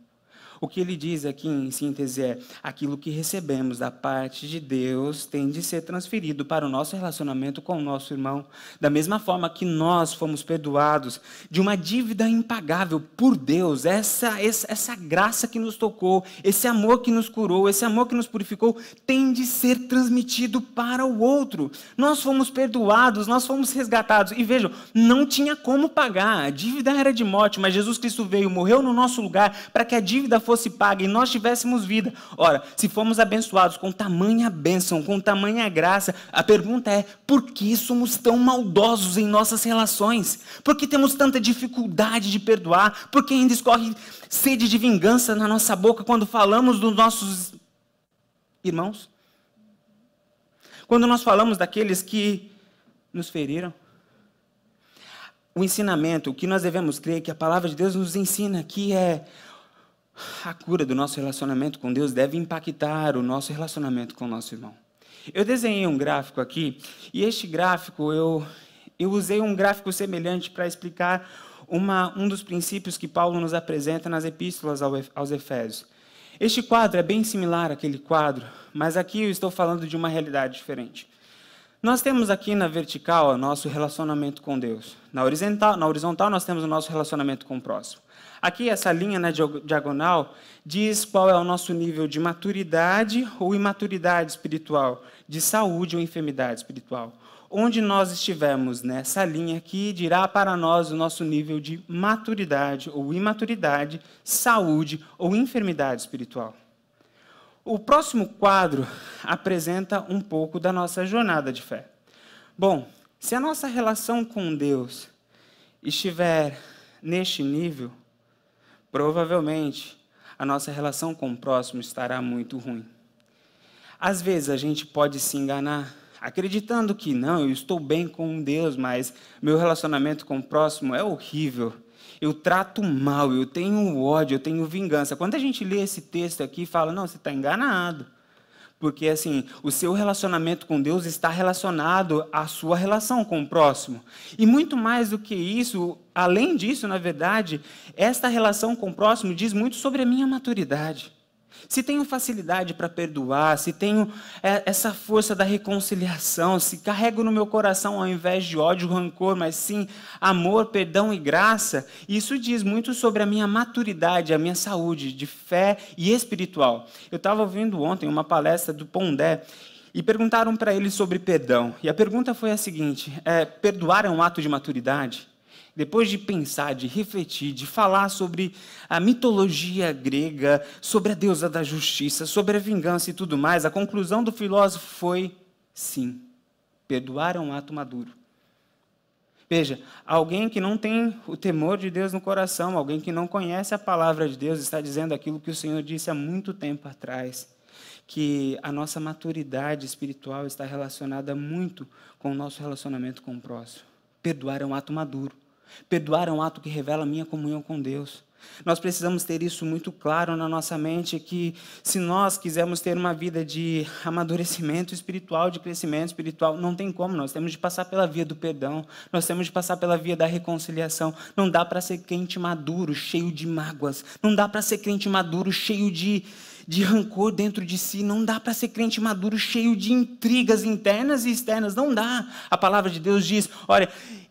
O que ele diz aqui, em síntese, é: aquilo que recebemos da parte de Deus tem de ser transferido para o nosso relacionamento com o nosso irmão. Da mesma forma que nós fomos perdoados de uma dívida impagável por Deus, essa, essa, essa graça que nos tocou, esse amor que nos curou, esse amor que nos purificou, tem de ser transmitido para o outro. Nós fomos perdoados, nós fomos resgatados. E vejam, não tinha como pagar, a dívida era de morte, mas Jesus Cristo veio, morreu no nosso lugar para que a dívida fosse fosse paga e nós tivéssemos vida. Ora, se fomos abençoados com tamanha bênção, com tamanha graça, a pergunta é: por que somos tão maldosos em nossas relações? Por que temos tanta dificuldade de perdoar? Por que ainda escorre sede de vingança na nossa boca quando falamos dos nossos irmãos? Quando nós falamos daqueles que nos feriram? O ensinamento, o que nós devemos crer, que a palavra de Deus nos ensina aqui é a cura do nosso relacionamento com Deus deve impactar o nosso relacionamento com o nosso irmão. Eu desenhei um gráfico aqui, e este gráfico eu, eu usei um gráfico semelhante para explicar uma, um dos princípios que Paulo nos apresenta nas epístolas aos Efésios. Este quadro é bem similar àquele quadro, mas aqui eu estou falando de uma realidade diferente. Nós temos aqui na vertical o nosso relacionamento com Deus. Na horizontal, na horizontal nós temos o nosso relacionamento com o próximo. Aqui, essa linha na diagonal diz qual é o nosso nível de maturidade ou imaturidade espiritual, de saúde ou enfermidade espiritual. Onde nós estivermos nessa linha aqui, dirá para nós o nosso nível de maturidade ou imaturidade, saúde ou enfermidade espiritual. O próximo quadro apresenta um pouco da nossa jornada de fé. Bom, se a nossa relação com Deus estiver neste nível, provavelmente a nossa relação com o próximo estará muito ruim. Às vezes a gente pode se enganar, acreditando que não, eu estou bem com Deus, mas meu relacionamento com o próximo é horrível eu trato mal, eu tenho ódio, eu tenho vingança. Quando a gente lê esse texto aqui, fala, não, você está enganado. Porque, assim, o seu relacionamento com Deus está relacionado à sua relação com o próximo. E muito mais do que isso, além disso, na verdade, esta relação com o próximo diz muito sobre a minha maturidade se tenho facilidade para perdoar, se tenho é, essa força da reconciliação, se carrego no meu coração, ao invés de ódio, rancor, mas sim amor, perdão e graça, isso diz muito sobre a minha maturidade, a minha saúde de fé e espiritual. Eu estava ouvindo ontem uma palestra do Pondé e perguntaram para ele sobre perdão. E a pergunta foi a seguinte: é, perdoar é um ato de maturidade? Depois de pensar, de refletir, de falar sobre a mitologia grega, sobre a deusa da justiça, sobre a vingança e tudo mais, a conclusão do filósofo foi sim, perdoar é um ato maduro. Veja, alguém que não tem o temor de Deus no coração, alguém que não conhece a palavra de Deus, está dizendo aquilo que o Senhor disse há muito tempo atrás, que a nossa maturidade espiritual está relacionada muito com o nosso relacionamento com o próximo. Perdoar é um ato maduro. Perdoar é um ato que revela a minha comunhão com Deus. Nós precisamos ter isso muito claro na nossa mente que se nós quisermos ter uma vida de amadurecimento espiritual, de crescimento espiritual, não tem como, nós temos de passar pela via do perdão, nós temos de passar pela via da reconciliação. Não dá para ser crente maduro, cheio de mágoas, não dá para ser crente maduro, cheio de de rancor dentro de si, não dá para ser crente maduro, cheio de intrigas internas e externas, não dá. A palavra de Deus diz: olha,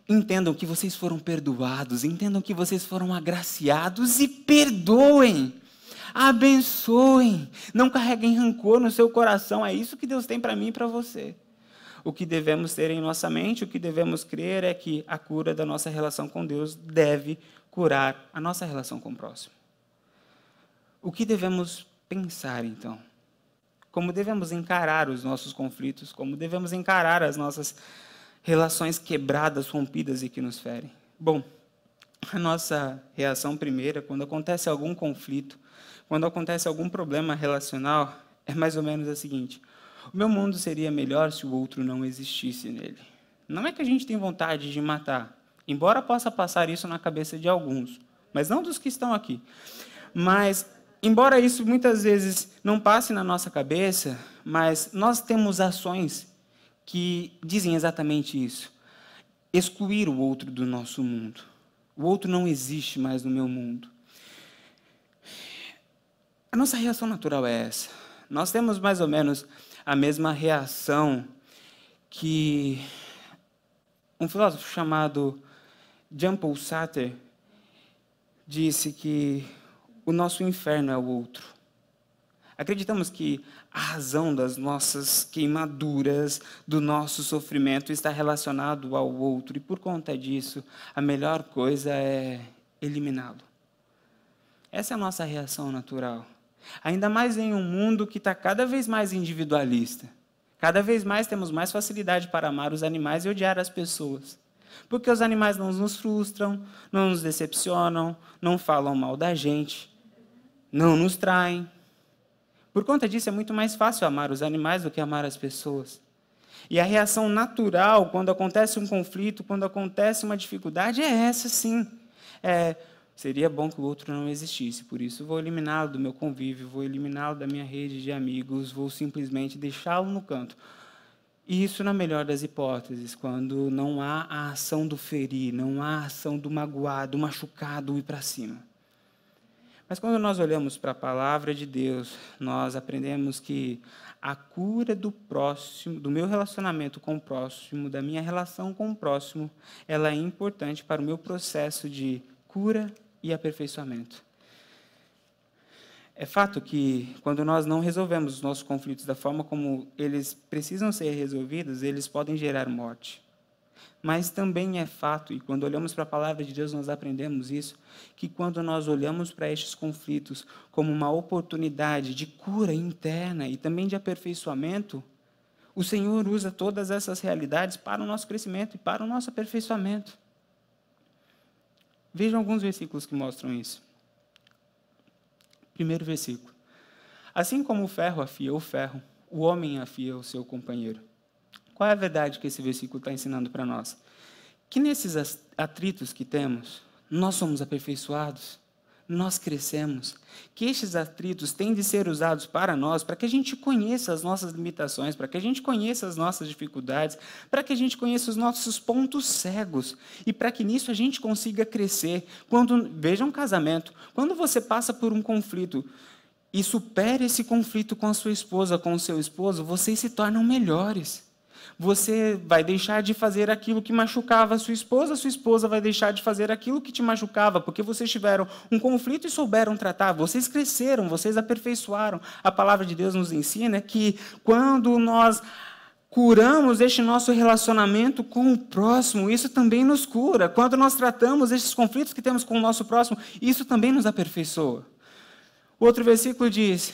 Entendam que vocês foram perdoados, entendam que vocês foram agraciados e perdoem. Abençoem. Não carreguem rancor no seu coração. É isso que Deus tem para mim e para você. O que devemos ter em nossa mente, o que devemos crer é que a cura da nossa relação com Deus deve curar a nossa relação com o próximo. O que devemos pensar então? Como devemos encarar os nossos conflitos? Como devemos encarar as nossas relações quebradas, rompidas e que nos ferem. Bom, a nossa reação primeira, quando acontece algum conflito, quando acontece algum problema relacional, é mais ou menos a seguinte: o meu mundo seria melhor se o outro não existisse nele. Não é que a gente tem vontade de matar, embora possa passar isso na cabeça de alguns, mas não dos que estão aqui. Mas, embora isso muitas vezes não passe na nossa cabeça, mas nós temos ações que dizem exatamente isso. Excluir o outro do nosso mundo. O outro não existe mais no meu mundo. A nossa reação natural é essa. Nós temos mais ou menos a mesma reação que um filósofo chamado Jean-Paul Sartre disse que o nosso inferno é o outro. Acreditamos que a razão das nossas queimaduras, do nosso sofrimento está relacionado ao outro e por conta disso, a melhor coisa é eliminá-lo. Essa é a nossa reação natural. Ainda mais em um mundo que está cada vez mais individualista. Cada vez mais temos mais facilidade para amar os animais e odiar as pessoas. Porque os animais não nos frustram, não nos decepcionam, não falam mal da gente, não nos traem, por conta disso, é muito mais fácil amar os animais do que amar as pessoas. E a reação natural, quando acontece um conflito, quando acontece uma dificuldade, é essa sim. É, seria bom que o outro não existisse, por isso vou eliminá-lo do meu convívio, vou eliminá-lo da minha rede de amigos, vou simplesmente deixá-lo no canto. E isso na melhor das hipóteses, quando não há a ação do ferir, não há a ação do magoado, do machucado ir para cima. Mas quando nós olhamos para a palavra de Deus, nós aprendemos que a cura do próximo, do meu relacionamento com o próximo, da minha relação com o próximo, ela é importante para o meu processo de cura e aperfeiçoamento. É fato que, quando nós não resolvemos os nossos conflitos da forma como eles precisam ser resolvidos, eles podem gerar morte. Mas também é fato, e quando olhamos para a palavra de Deus, nós aprendemos isso, que quando nós olhamos para estes conflitos como uma oportunidade de cura interna e também de aperfeiçoamento, o Senhor usa todas essas realidades para o nosso crescimento e para o nosso aperfeiçoamento. Vejam alguns versículos que mostram isso. Primeiro versículo. Assim como o ferro afia o ferro, o homem afia o seu companheiro. Qual é a verdade que esse versículo está ensinando para nós? Que nesses atritos que temos, nós somos aperfeiçoados nós crescemos, que estes atritos têm de ser usados para nós, para que a gente conheça as nossas limitações, para que a gente conheça as nossas dificuldades, para que a gente conheça os nossos pontos cegos e para que nisso a gente consiga crescer. Quando veja um casamento, quando você passa por um conflito e supera esse conflito com a sua esposa, com o seu esposo, vocês se tornam melhores você vai deixar de fazer aquilo que machucava a sua esposa, a sua esposa vai deixar de fazer aquilo que te machucava, porque vocês tiveram um conflito e souberam tratar, vocês cresceram, vocês aperfeiçoaram. A palavra de Deus nos ensina que quando nós curamos este nosso relacionamento com o próximo, isso também nos cura. Quando nós tratamos estes conflitos que temos com o nosso próximo, isso também nos aperfeiçoa. Outro versículo diz: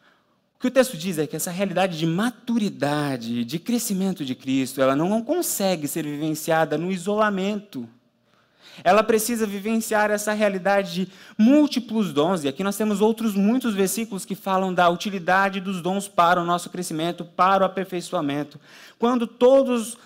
O que o texto diz é que essa realidade de maturidade, de crescimento de Cristo, ela não consegue ser vivenciada no isolamento. Ela precisa vivenciar essa realidade de múltiplos dons. E aqui nós temos outros muitos versículos que falam da utilidade dos dons para o nosso crescimento, para o aperfeiçoamento. Quando todos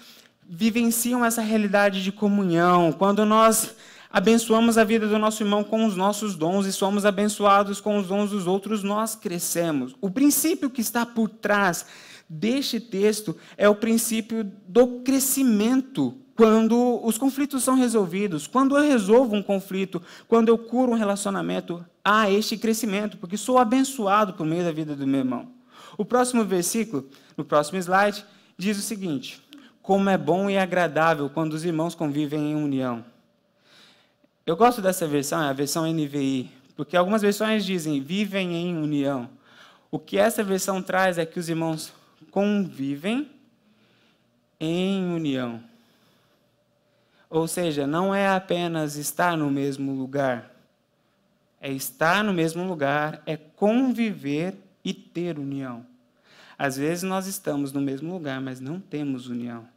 vivenciam essa realidade de comunhão, quando nós abençoamos a vida do nosso irmão com os nossos dons e somos abençoados com os dons dos outros, nós crescemos. O princípio que está por trás deste texto é o princípio do crescimento. Quando os conflitos são resolvidos, quando eu resolvo um conflito, quando eu curo um relacionamento, há este crescimento, porque sou abençoado por meio da vida do meu irmão. O próximo versículo, no próximo slide, diz o seguinte: Como é bom e agradável quando os irmãos convivem em união. Eu gosto dessa versão, é a versão NVI, porque algumas versões dizem vivem em união. O que essa versão traz é que os irmãos convivem em união. Ou seja, não é apenas estar no mesmo lugar. É estar no mesmo lugar, é conviver e ter união. Às vezes nós estamos no mesmo lugar, mas não temos união.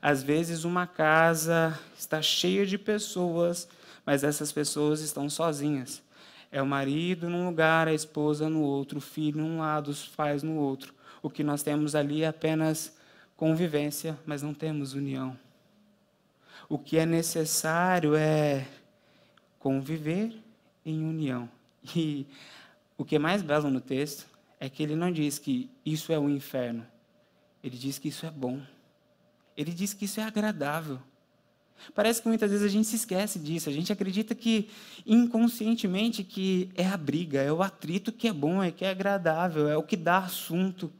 Às vezes uma casa está cheia de pessoas mas essas pessoas estão sozinhas. É o marido num lugar, a esposa no outro, o filho num lado, os pais no outro. O que nós temos ali é apenas convivência, mas não temos união. O que é necessário é conviver em união. E o que é mais belo no texto é que ele não diz que isso é o inferno. Ele diz que isso é bom. Ele diz que isso é agradável. Parece que muitas vezes a gente se esquece disso. A gente acredita que inconscientemente que é a briga, é o atrito que é bom, é que é agradável, é o que dá assunto.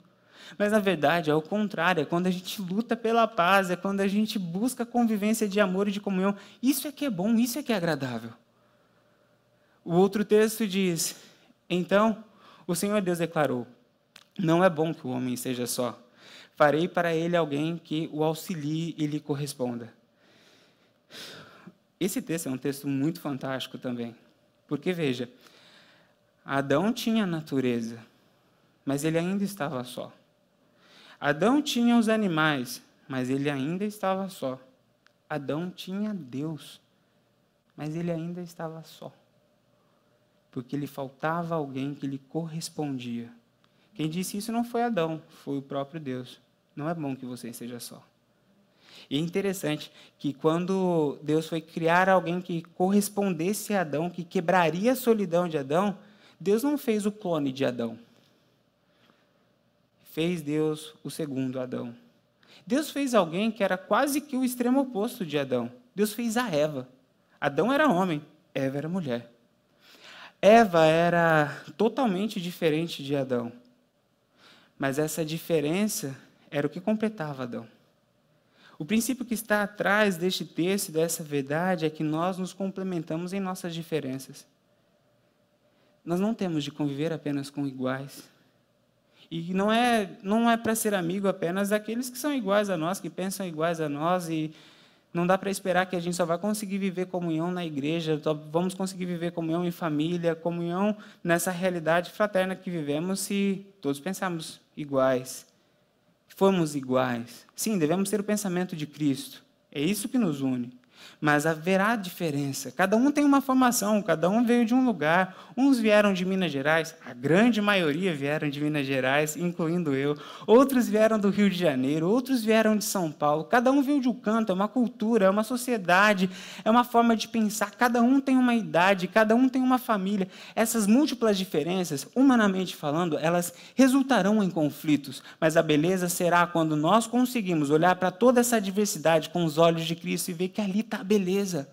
Mas na verdade é o contrário, é quando a gente luta pela paz, é quando a gente busca convivência de amor e de comunhão. Isso é que é bom, isso é que é agradável. O outro texto diz: Então o Senhor Deus declarou: Não é bom que o homem seja só. Farei para ele alguém que o auxilie e lhe corresponda. Esse texto é um texto muito fantástico também, porque veja, Adão tinha natureza, mas ele ainda estava só. Adão tinha os animais, mas ele ainda estava só. Adão tinha Deus, mas ele ainda estava só. Porque lhe faltava alguém que lhe correspondia, Quem disse isso não foi Adão, foi o próprio Deus. Não é bom que você esteja só. E é interessante que quando Deus foi criar alguém que correspondesse a Adão, que quebraria a solidão de Adão, Deus não fez o clone de Adão. Fez Deus o segundo Adão. Deus fez alguém que era quase que o extremo oposto de Adão. Deus fez a Eva. Adão era homem, Eva era mulher. Eva era totalmente diferente de Adão. Mas essa diferença era o que completava Adão. O princípio que está atrás deste texto, dessa verdade, é que nós nos complementamos em nossas diferenças. Nós não temos de conviver apenas com iguais. E não é, não é para ser amigo apenas daqueles que são iguais a nós, que pensam iguais a nós e não dá para esperar que a gente só vai conseguir viver comunhão na igreja, vamos conseguir viver comunhão em família, comunhão nessa realidade fraterna que vivemos se todos pensarmos iguais. Formos iguais. Sim, devemos ter o pensamento de Cristo. É isso que nos une mas haverá diferença. Cada um tem uma formação, cada um veio de um lugar. Uns vieram de Minas Gerais, a grande maioria vieram de Minas Gerais, incluindo eu. Outros vieram do Rio de Janeiro, outros vieram de São Paulo. Cada um veio de um canto, é uma cultura, é uma sociedade, é uma forma de pensar. Cada um tem uma idade, cada um tem uma família. Essas múltiplas diferenças, humanamente falando, elas resultarão em conflitos, mas a beleza será quando nós conseguimos olhar para toda essa diversidade com os olhos de Cristo e ver que ali está beleza.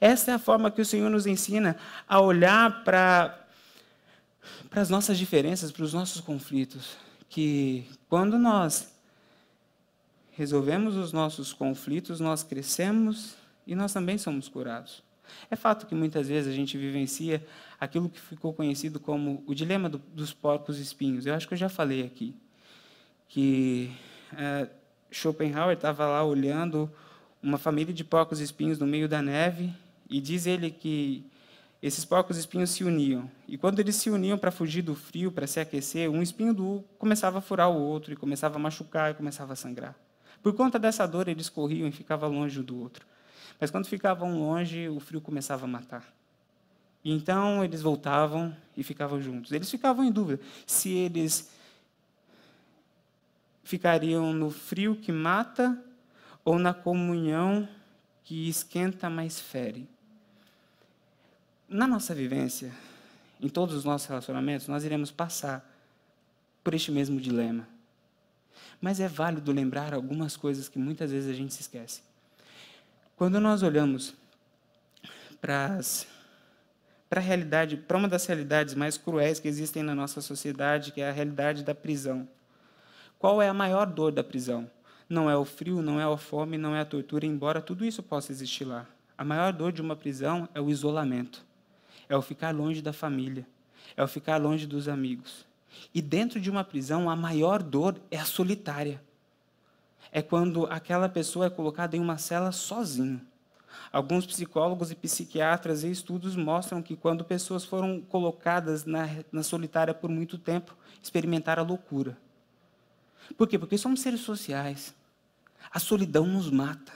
Essa é a forma que o Senhor nos ensina a olhar para, para as nossas diferenças, para os nossos conflitos. Que quando nós resolvemos os nossos conflitos, nós crescemos e nós também somos curados. É fato que muitas vezes a gente vivencia aquilo que ficou conhecido como o dilema do, dos porcos espinhos. Eu acho que eu já falei aqui que é, Schopenhauer estava lá olhando uma família de porcos espinhos no meio da neve e diz ele que esses porcos espinhos se uniam. E quando eles se uniam para fugir do frio, para se aquecer, um espinho do começava a furar o outro e começava a machucar e começava a sangrar. Por conta dessa dor, eles corriam e ficavam longe do outro. Mas quando ficavam longe, o frio começava a matar. E então eles voltavam e ficavam juntos. Eles ficavam em dúvida se eles ficariam no frio que mata ou na comunhão que esquenta, mas fere. Na nossa vivência, em todos os nossos relacionamentos, nós iremos passar por este mesmo dilema. Mas é válido lembrar algumas coisas que muitas vezes a gente se esquece. Quando nós olhamos para para a realidade, para uma das realidades mais cruéis que existem na nossa sociedade, que é a realidade da prisão. Qual é a maior dor da prisão? Não é o frio, não é a fome, não é a tortura, embora tudo isso possa existir lá. A maior dor de uma prisão é o isolamento, é o ficar longe da família, é o ficar longe dos amigos. E dentro de uma prisão, a maior dor é a solitária. É quando aquela pessoa é colocada em uma cela sozinho. Alguns psicólogos e psiquiatras e estudos mostram que quando pessoas foram colocadas na, na solitária por muito tempo, experimentaram a loucura. Por quê? Porque somos seres sociais. A solidão nos mata.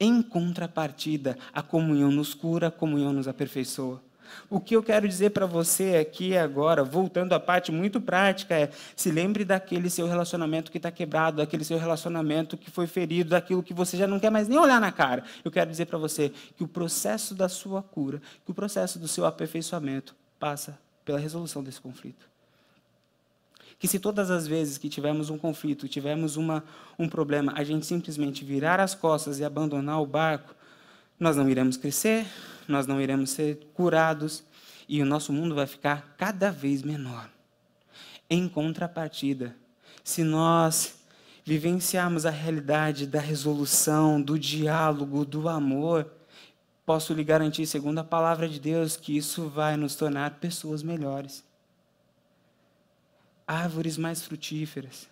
Em contrapartida, a comunhão nos cura, a comunhão nos aperfeiçoa. O que eu quero dizer para você aqui agora, voltando à parte muito prática, é: se lembre daquele seu relacionamento que está quebrado, daquele seu relacionamento que foi ferido, daquilo que você já não quer mais nem olhar na cara. Eu quero dizer para você que o processo da sua cura, que o processo do seu aperfeiçoamento passa pela resolução desse conflito que se todas as vezes que tivermos um conflito, tivermos uma, um problema, a gente simplesmente virar as costas e abandonar o barco, nós não iremos crescer, nós não iremos ser curados e o nosso mundo vai ficar cada vez menor. Em contrapartida, se nós vivenciarmos a realidade da resolução, do diálogo, do amor, posso lhe garantir, segundo a palavra de Deus, que isso vai nos tornar pessoas melhores árvores mais frutíferas.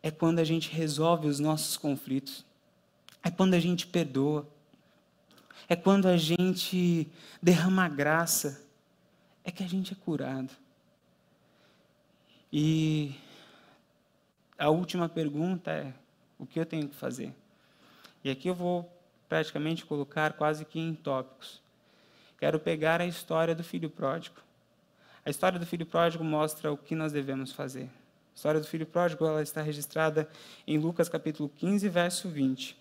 É quando a gente resolve os nossos conflitos. É quando a gente perdoa. É quando a gente derrama graça. É que a gente é curado. E a última pergunta é: o que eu tenho que fazer? E aqui eu vou praticamente colocar quase que em tópicos. Quero pegar a história do filho pródigo A história do filho pródigo mostra o que nós devemos fazer. A história do filho pródigo ela está registrada em Lucas capítulo 15, verso 20.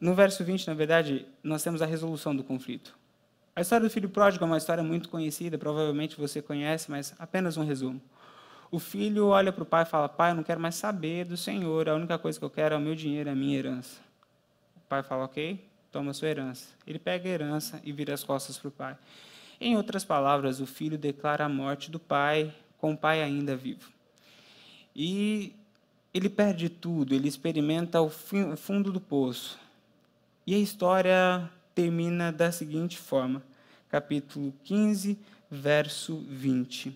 No verso 20, na verdade, nós temos a resolução do conflito. A história do filho pródigo é uma história muito conhecida, provavelmente você conhece, mas apenas um resumo. O filho olha para o pai e fala: Pai, eu não quero mais saber do Senhor, a única coisa que eu quero é o meu dinheiro, a minha herança. O pai fala: Ok, toma a sua herança. Ele pega a herança e vira as costas para o pai. Em outras palavras, o filho declara a morte do pai com o pai ainda vivo. E ele perde tudo, ele experimenta o fundo do poço. E a história termina da seguinte forma, capítulo 15, verso 20.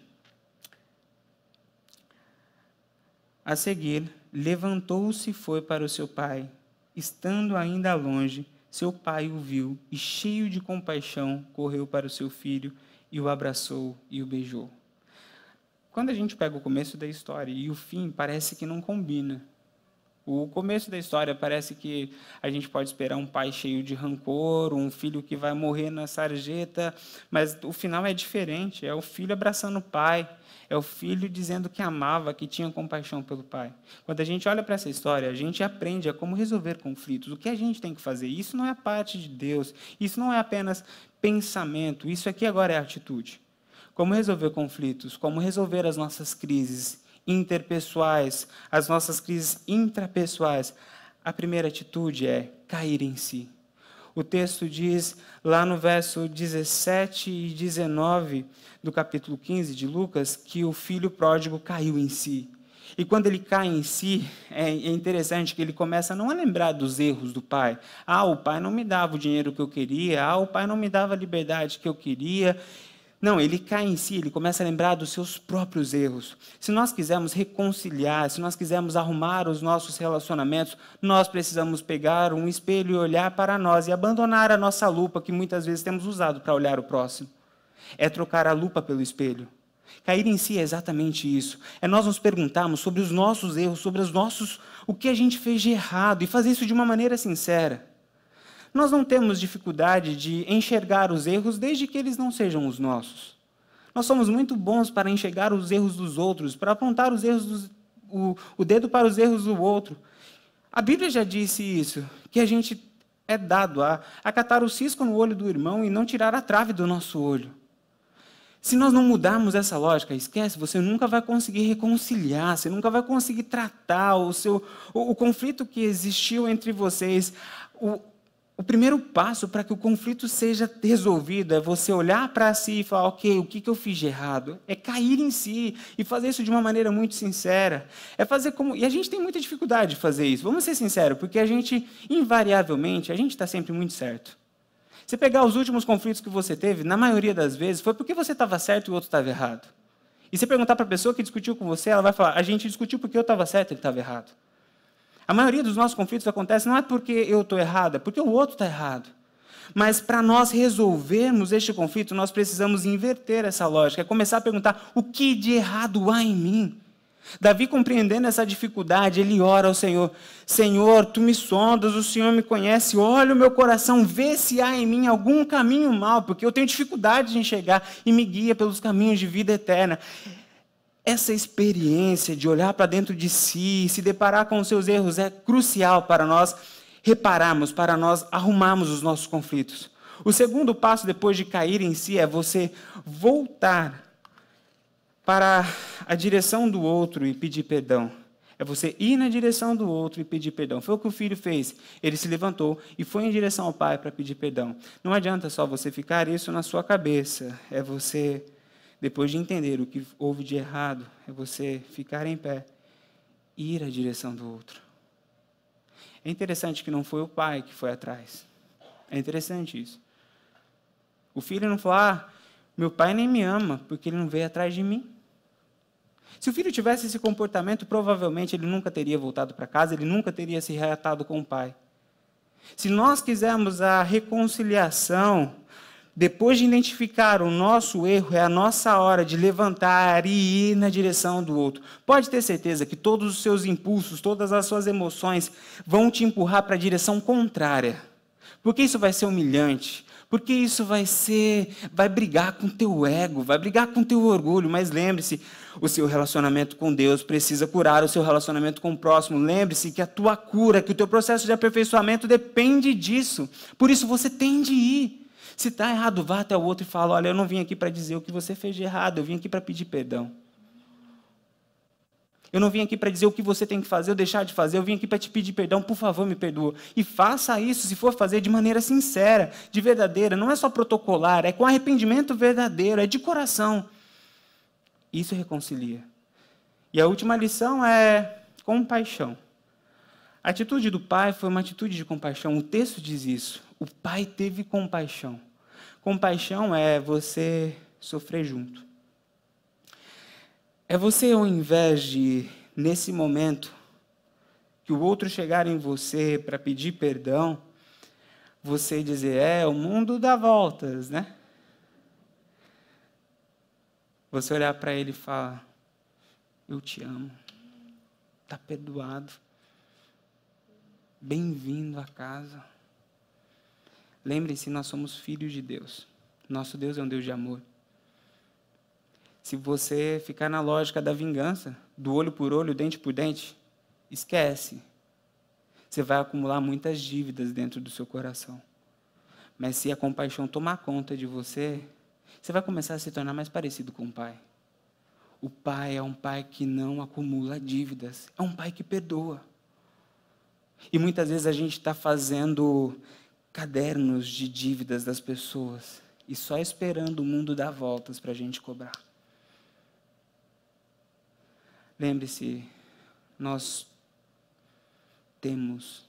A seguir, levantou-se e foi para o seu pai. Estando ainda longe, seu pai o viu e, cheio de compaixão, correu para o seu filho e o abraçou e o beijou. Quando a gente pega o começo da história e o fim, parece que não combina. O começo da história parece que a gente pode esperar um pai cheio de rancor, um filho que vai morrer na sarjeta, mas o final é diferente. É o filho abraçando o pai, é o filho dizendo que amava, que tinha compaixão pelo pai. Quando a gente olha para essa história, a gente aprende a como resolver conflitos, o que a gente tem que fazer. Isso não é parte de Deus, isso não é apenas pensamento, isso aqui agora é atitude. Como resolver conflitos, como resolver as nossas crises interpessoais, as nossas crises intrapessoais, a primeira atitude é cair em si. O texto diz, lá no verso 17 e 19 do capítulo 15 de Lucas, que o filho pródigo caiu em si. E quando ele cai em si, é, é interessante que ele começa não a lembrar dos erros do pai. Ah, o pai não me dava o dinheiro que eu queria, ah, o pai não me dava a liberdade que eu queria, não, ele cai em si, ele começa a lembrar dos seus próprios erros. Se nós quisermos reconciliar, se nós quisermos arrumar os nossos relacionamentos, nós precisamos pegar um espelho e olhar para nós e abandonar a nossa lupa que muitas vezes temos usado para olhar o próximo. É trocar a lupa pelo espelho. Cair em si é exatamente isso. É nós nos perguntarmos sobre os nossos erros, sobre os nossos, o que a gente fez de errado e fazer isso de uma maneira sincera. Nós não temos dificuldade de enxergar os erros desde que eles não sejam os nossos. Nós somos muito bons para enxergar os erros dos outros, para apontar os erros dos, o, o dedo para os erros do outro. A Bíblia já disse isso, que a gente é dado a acatar o cisco no olho do irmão e não tirar a trave do nosso olho. Se nós não mudarmos essa lógica, esquece, você nunca vai conseguir reconciliar, você nunca vai conseguir tratar o seu o, o conflito que existiu entre vocês. O, o primeiro passo para que o conflito seja resolvido é você olhar para si e falar: ok, o que, que eu fiz de errado? É cair em si e fazer isso de uma maneira muito sincera. É fazer como. E a gente tem muita dificuldade de fazer isso, vamos ser sinceros, porque a gente, invariavelmente, a gente está sempre muito certo. Você pegar os últimos conflitos que você teve, na maioria das vezes, foi porque você estava certo e o outro estava errado. E você perguntar para a pessoa que discutiu com você, ela vai falar: a gente discutiu porque eu estava certo e ele estava errado. A maioria dos nossos conflitos acontece não é porque eu estou errado, é porque o outro está errado. Mas para nós resolvermos este conflito, nós precisamos inverter essa lógica, é começar a perguntar o que de errado há em mim. Davi, compreendendo essa dificuldade, ele ora ao Senhor: Senhor, tu me sondas, o Senhor me conhece, olha o meu coração, vê se há em mim algum caminho mal, porque eu tenho dificuldade de enxergar e me guia pelos caminhos de vida eterna essa experiência de olhar para dentro de si, se deparar com os seus erros, é crucial para nós repararmos, para nós arrumarmos os nossos conflitos. O segundo passo, depois de cair em si, é você voltar para a direção do outro e pedir perdão. É você ir na direção do outro e pedir perdão. Foi o que o filho fez. Ele se levantou e foi em direção ao pai para pedir perdão. Não adianta só você ficar isso na sua cabeça. É você depois de entender o que houve de errado, é você ficar em pé e ir à direção do outro. É interessante que não foi o pai que foi atrás. É interessante isso. O filho não falou, ah, meu pai nem me ama, porque ele não veio atrás de mim. Se o filho tivesse esse comportamento, provavelmente ele nunca teria voltado para casa, ele nunca teria se reatado com o pai. Se nós quisermos a reconciliação, depois de identificar o nosso erro, é a nossa hora de levantar e ir na direção do outro. Pode ter certeza que todos os seus impulsos, todas as suas emoções vão te empurrar para a direção contrária. Porque isso vai ser humilhante, porque isso vai ser, vai brigar com o teu ego, vai brigar com o teu orgulho, mas lembre-se, o seu relacionamento com Deus precisa curar o seu relacionamento com o próximo. Lembre-se que a tua cura, que o teu processo de aperfeiçoamento depende disso. Por isso você tem de ir. Se está errado, vá até o outro e fala: Olha, eu não vim aqui para dizer o que você fez de errado, eu vim aqui para pedir perdão. Eu não vim aqui para dizer o que você tem que fazer ou deixar de fazer, eu vim aqui para te pedir perdão, por favor, me perdoa. E faça isso, se for fazer, de maneira sincera, de verdadeira, não é só protocolar, é com arrependimento verdadeiro, é de coração. Isso reconcilia. E a última lição é compaixão. A atitude do pai foi uma atitude de compaixão. O texto diz isso. O pai teve compaixão. Compaixão é você sofrer junto. É você, ao invés de, nesse momento, que o outro chegar em você para pedir perdão, você dizer, é, o mundo dá voltas, né? Você olhar para ele e falar, eu te amo, está perdoado, bem-vindo a casa. Lembre-se, nós somos filhos de Deus. Nosso Deus é um Deus de amor. Se você ficar na lógica da vingança, do olho por olho, dente por dente, esquece. Você vai acumular muitas dívidas dentro do seu coração. Mas se a compaixão tomar conta de você, você vai começar a se tornar mais parecido com o pai. O pai é um pai que não acumula dívidas, é um pai que perdoa. E muitas vezes a gente está fazendo cadernos de dívidas das pessoas e só esperando o mundo dar voltas para a gente cobrar. Lembre-se, nós temos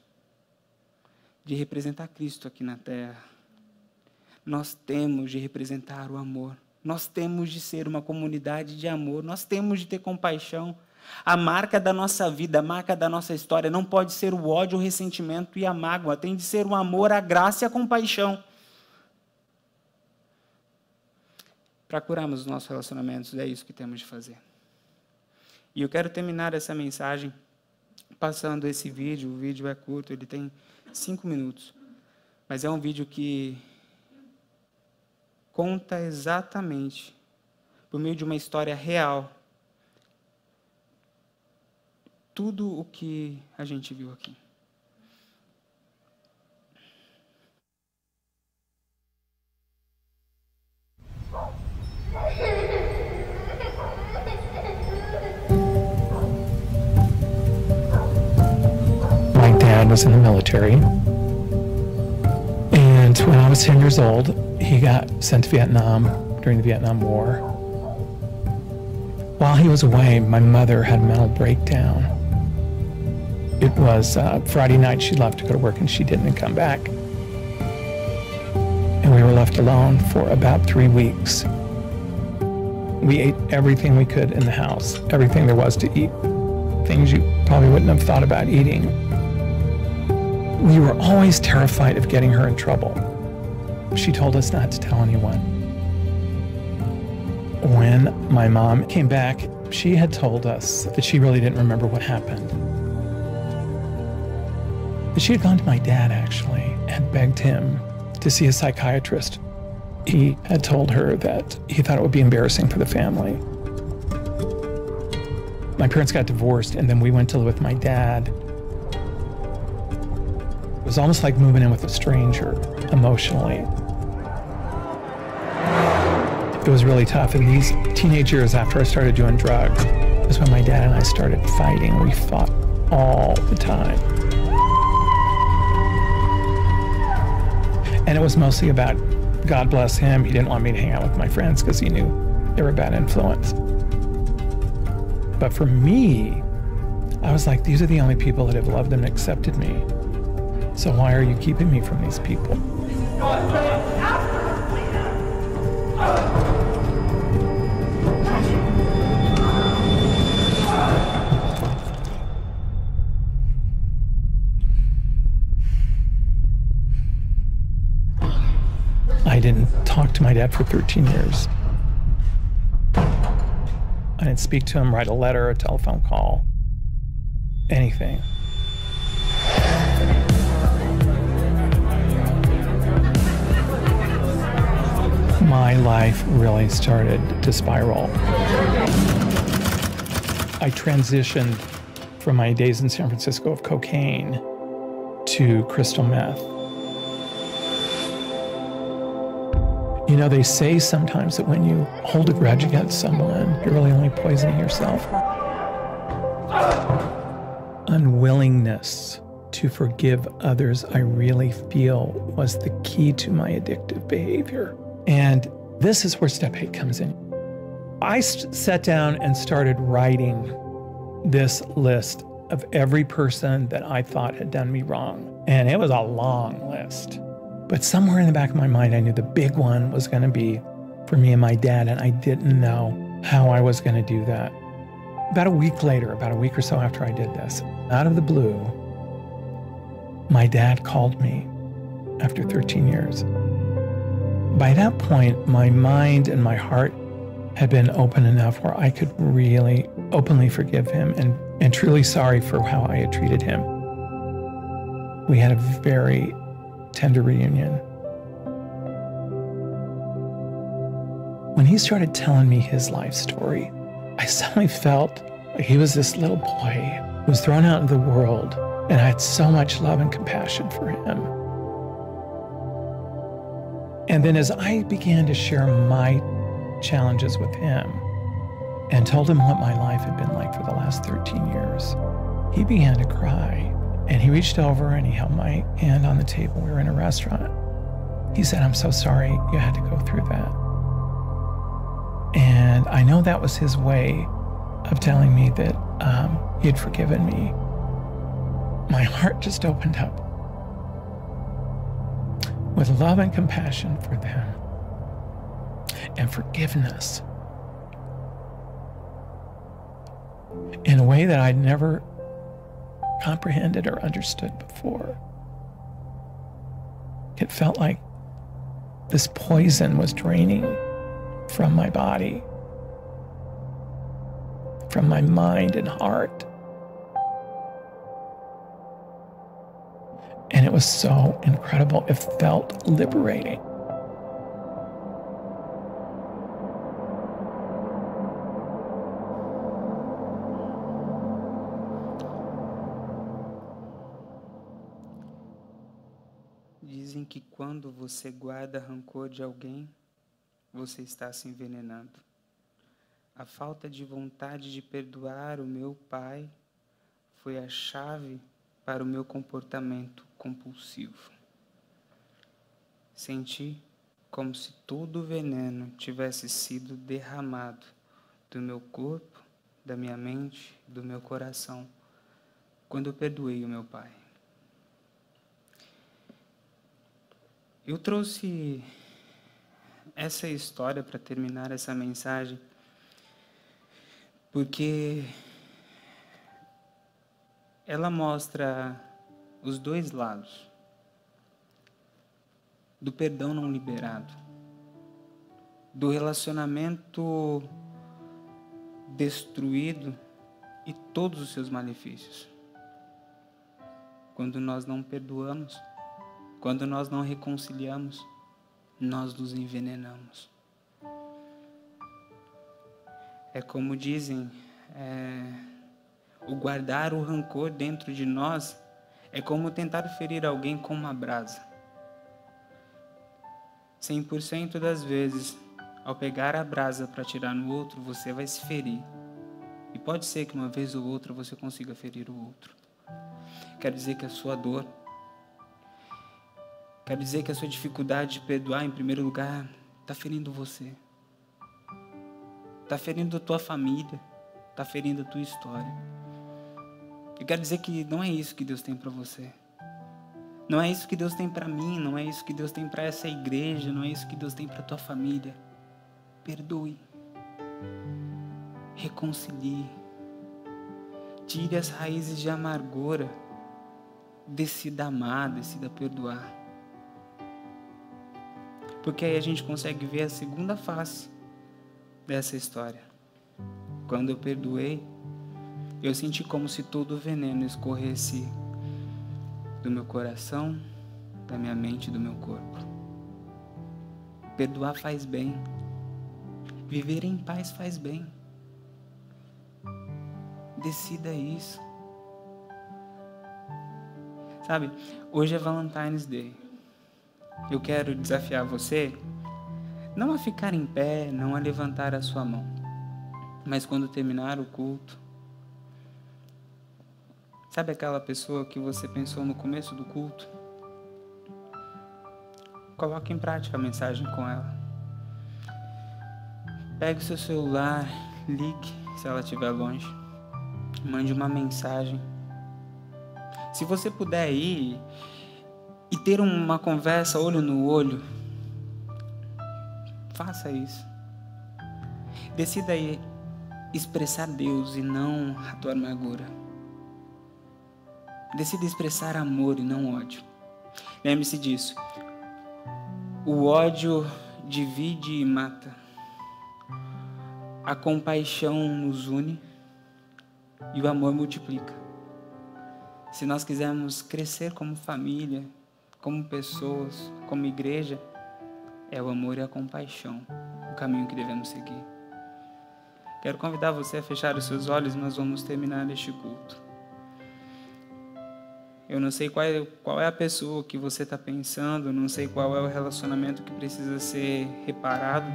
de representar Cristo aqui na terra. Nós temos de representar o amor. Nós temos de ser uma comunidade de amor. Nós temos de ter compaixão. A marca da nossa vida, a marca da nossa história não pode ser o ódio, o ressentimento e a mágoa. Tem de ser o amor, a graça e a compaixão. Para curarmos os nossos relacionamentos, é isso que temos de fazer. E eu quero terminar essa mensagem passando esse vídeo. O vídeo é curto, ele tem cinco minutos. Mas é um vídeo que conta exatamente, por meio de uma história real, tudo o que a gente viu aqui. My dad was in the military. And when I was 10 years old, he got sent to Vietnam during the Vietnam War. While he was away, my mother had a mental breakdown. It was uh, Friday night, she left to go to work and she didn't come back. And we were left alone for about three weeks. We ate everything we could in the house, everything there was to eat, things you probably wouldn't have thought about eating. We were always terrified of getting her in trouble. She told us not to tell anyone. When my mom came back, she had told us that she really didn't remember what happened. She had gone to my dad, actually, and begged him to see a psychiatrist. He had told her that he thought it would be embarrassing for the family. My parents got divorced, and then we went to live with my dad It was almost like moving in with a stranger emotionally. It was really tough. In these teenage years after I started doing drugs, was when my dad and I started fighting. We fought all the time. And it was mostly about God bless him. He didn't want me to hang out with my friends because he knew they were a bad influence. But for me, I was like, these are the only people that have loved and accepted me. So why are you keeping me from these people? My dad for 13 years. I didn't speak to him, write a letter, a telephone call, anything. my life really started to spiral. I transitioned from my days in San Francisco of cocaine to crystal meth. You know, they say sometimes that when you hold a grudge against someone, you're really only poisoning yourself. Unwillingness to forgive others, I really feel, was the key to my addictive behavior. And this is where step eight comes in. I sat down and started writing this list of every person that I thought had done me wrong. And it was a long list. But somewhere in the back of my mind, I knew the big one was going to be for me and my dad, and I didn't know how I was going to do that. About a week later, about a week or so after I did this, out of the blue, my dad called me after 13 years. By that point, my mind and my heart had been open enough where I could really openly forgive him and, and truly sorry for how I had treated him. We had a very tender reunion. When he started telling me his life story, I suddenly felt like he was this little boy who was thrown out into the world, and I had so much love and compassion for him. And then as I began to share my challenges with him and told him what my life had been like for the last 13 years, he began to cry. And he reached over and he held my hand on the table. We were in a restaurant. He said, I'm so sorry you had to go through that. And I know that was his way of telling me that um, he had forgiven me. My heart just opened up with love and compassion for them and forgiveness in a way that I'd never comprehended or understood before. It felt like this poison was draining from my body, from my mind and heart. And it was so incredible. It felt liberating. Quando você guarda rancor de alguém, você está se envenenando. A falta de vontade de perdoar o meu pai foi a chave para o meu comportamento compulsivo. Senti como se todo o veneno tivesse sido derramado do meu corpo, da minha mente, do meu coração, quando eu perdoei o meu pai. Eu trouxe essa história para terminar essa mensagem, porque ela mostra os dois lados do perdão não liberado, do relacionamento destruído e todos os seus malefícios. Quando nós não perdoamos, quando nós não reconciliamos, nós nos envenenamos. É como dizem, é, o guardar o rancor dentro de nós é como tentar ferir alguém com uma brasa. 100% das vezes, ao pegar a brasa para tirar no outro, você vai se ferir. E pode ser que uma vez ou outra você consiga ferir o outro. Quer dizer que a sua dor Quer dizer que a sua dificuldade de perdoar, em primeiro lugar, está ferindo você. Está ferindo a tua família. Está ferindo a tua história. Eu quero dizer que não é isso que Deus tem para você. Não é isso que Deus tem para mim. Não é isso que Deus tem para essa igreja. Não é isso que Deus tem para tua família. Perdoe. Reconcilie. Tire as raízes de amargura. Decida amar, decida perdoar. Porque aí a gente consegue ver a segunda face dessa história. Quando eu perdoei, eu senti como se todo o veneno escorresse do meu coração, da minha mente e do meu corpo. Perdoar faz bem. Viver em paz faz bem. Decida isso. Sabe, hoje é Valentine's Day. Eu quero desafiar você não a ficar em pé, não a levantar a sua mão, mas quando terminar o culto, sabe aquela pessoa que você pensou no começo do culto? Coloque em prática a mensagem com ela. Pegue o seu celular, ligue se ela estiver longe. Mande uma mensagem se você puder ir e ter uma conversa olho no olho, faça isso. Decida aí expressar Deus e não a tua amargura. Decida expressar amor e não ódio. Lembre-se disso. O ódio divide e mata. A compaixão nos une e o amor multiplica. Se nós quisermos crescer como família, como pessoas, como igreja, é o amor e a compaixão o caminho que devemos seguir. Quero convidar você a fechar os seus olhos, nós vamos terminar este culto. Eu não sei qual é, qual é a pessoa que você está pensando, não sei qual é o relacionamento que precisa ser reparado,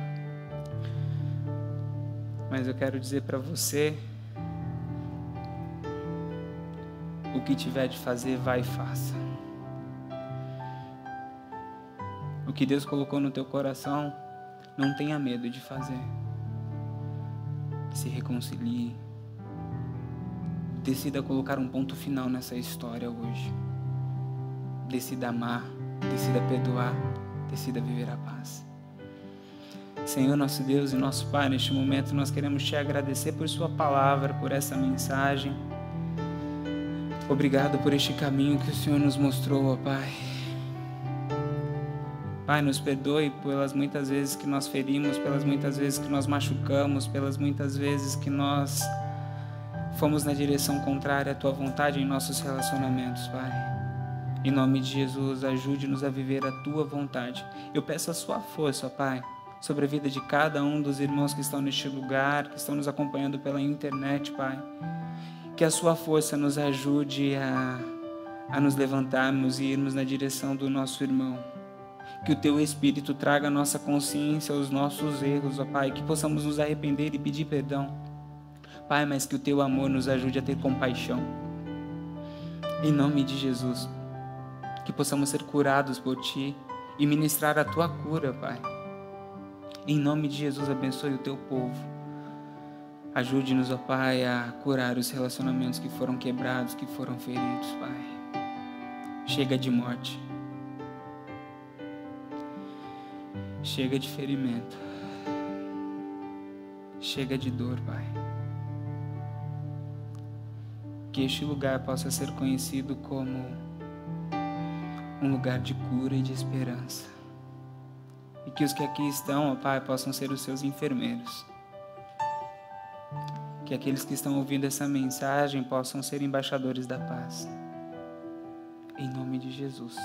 mas eu quero dizer para você o que tiver de fazer, vai e faça. Que Deus colocou no teu coração, não tenha medo de fazer. Se reconcilie. Decida colocar um ponto final nessa história hoje. Decida amar, decida perdoar, decida viver a paz. Senhor, nosso Deus e nosso Pai, neste momento nós queremos te agradecer por Sua palavra, por essa mensagem. Obrigado por este caminho que o Senhor nos mostrou, ó Pai. Pai, nos perdoe pelas muitas vezes que nós ferimos, pelas muitas vezes que nós machucamos, pelas muitas vezes que nós fomos na direção contrária à tua vontade em nossos relacionamentos, Pai. Em nome de Jesus, ajude-nos a viver a tua vontade. Eu peço a sua força, Pai, sobre a vida de cada um dos irmãos que estão neste lugar, que estão nos acompanhando pela internet, Pai que a sua força nos ajude a, a nos levantarmos e irmos na direção do nosso irmão. Que o teu Espírito traga a nossa consciência os nossos erros, ó Pai, que possamos nos arrepender e pedir perdão. Pai, mas que o teu amor nos ajude a ter compaixão. Em nome de Jesus, que possamos ser curados por ti e ministrar a tua cura, Pai. Em nome de Jesus, abençoe o teu povo. Ajude-nos, ó Pai, a curar os relacionamentos que foram quebrados, que foram feridos, Pai. Chega de morte. Chega de ferimento. Chega de dor, Pai. Que este lugar possa ser conhecido como um lugar de cura e de esperança. E que os que aqui estão, ó Pai, possam ser os seus enfermeiros que aqueles que estão ouvindo essa mensagem possam ser embaixadores da paz. Em nome de Jesus.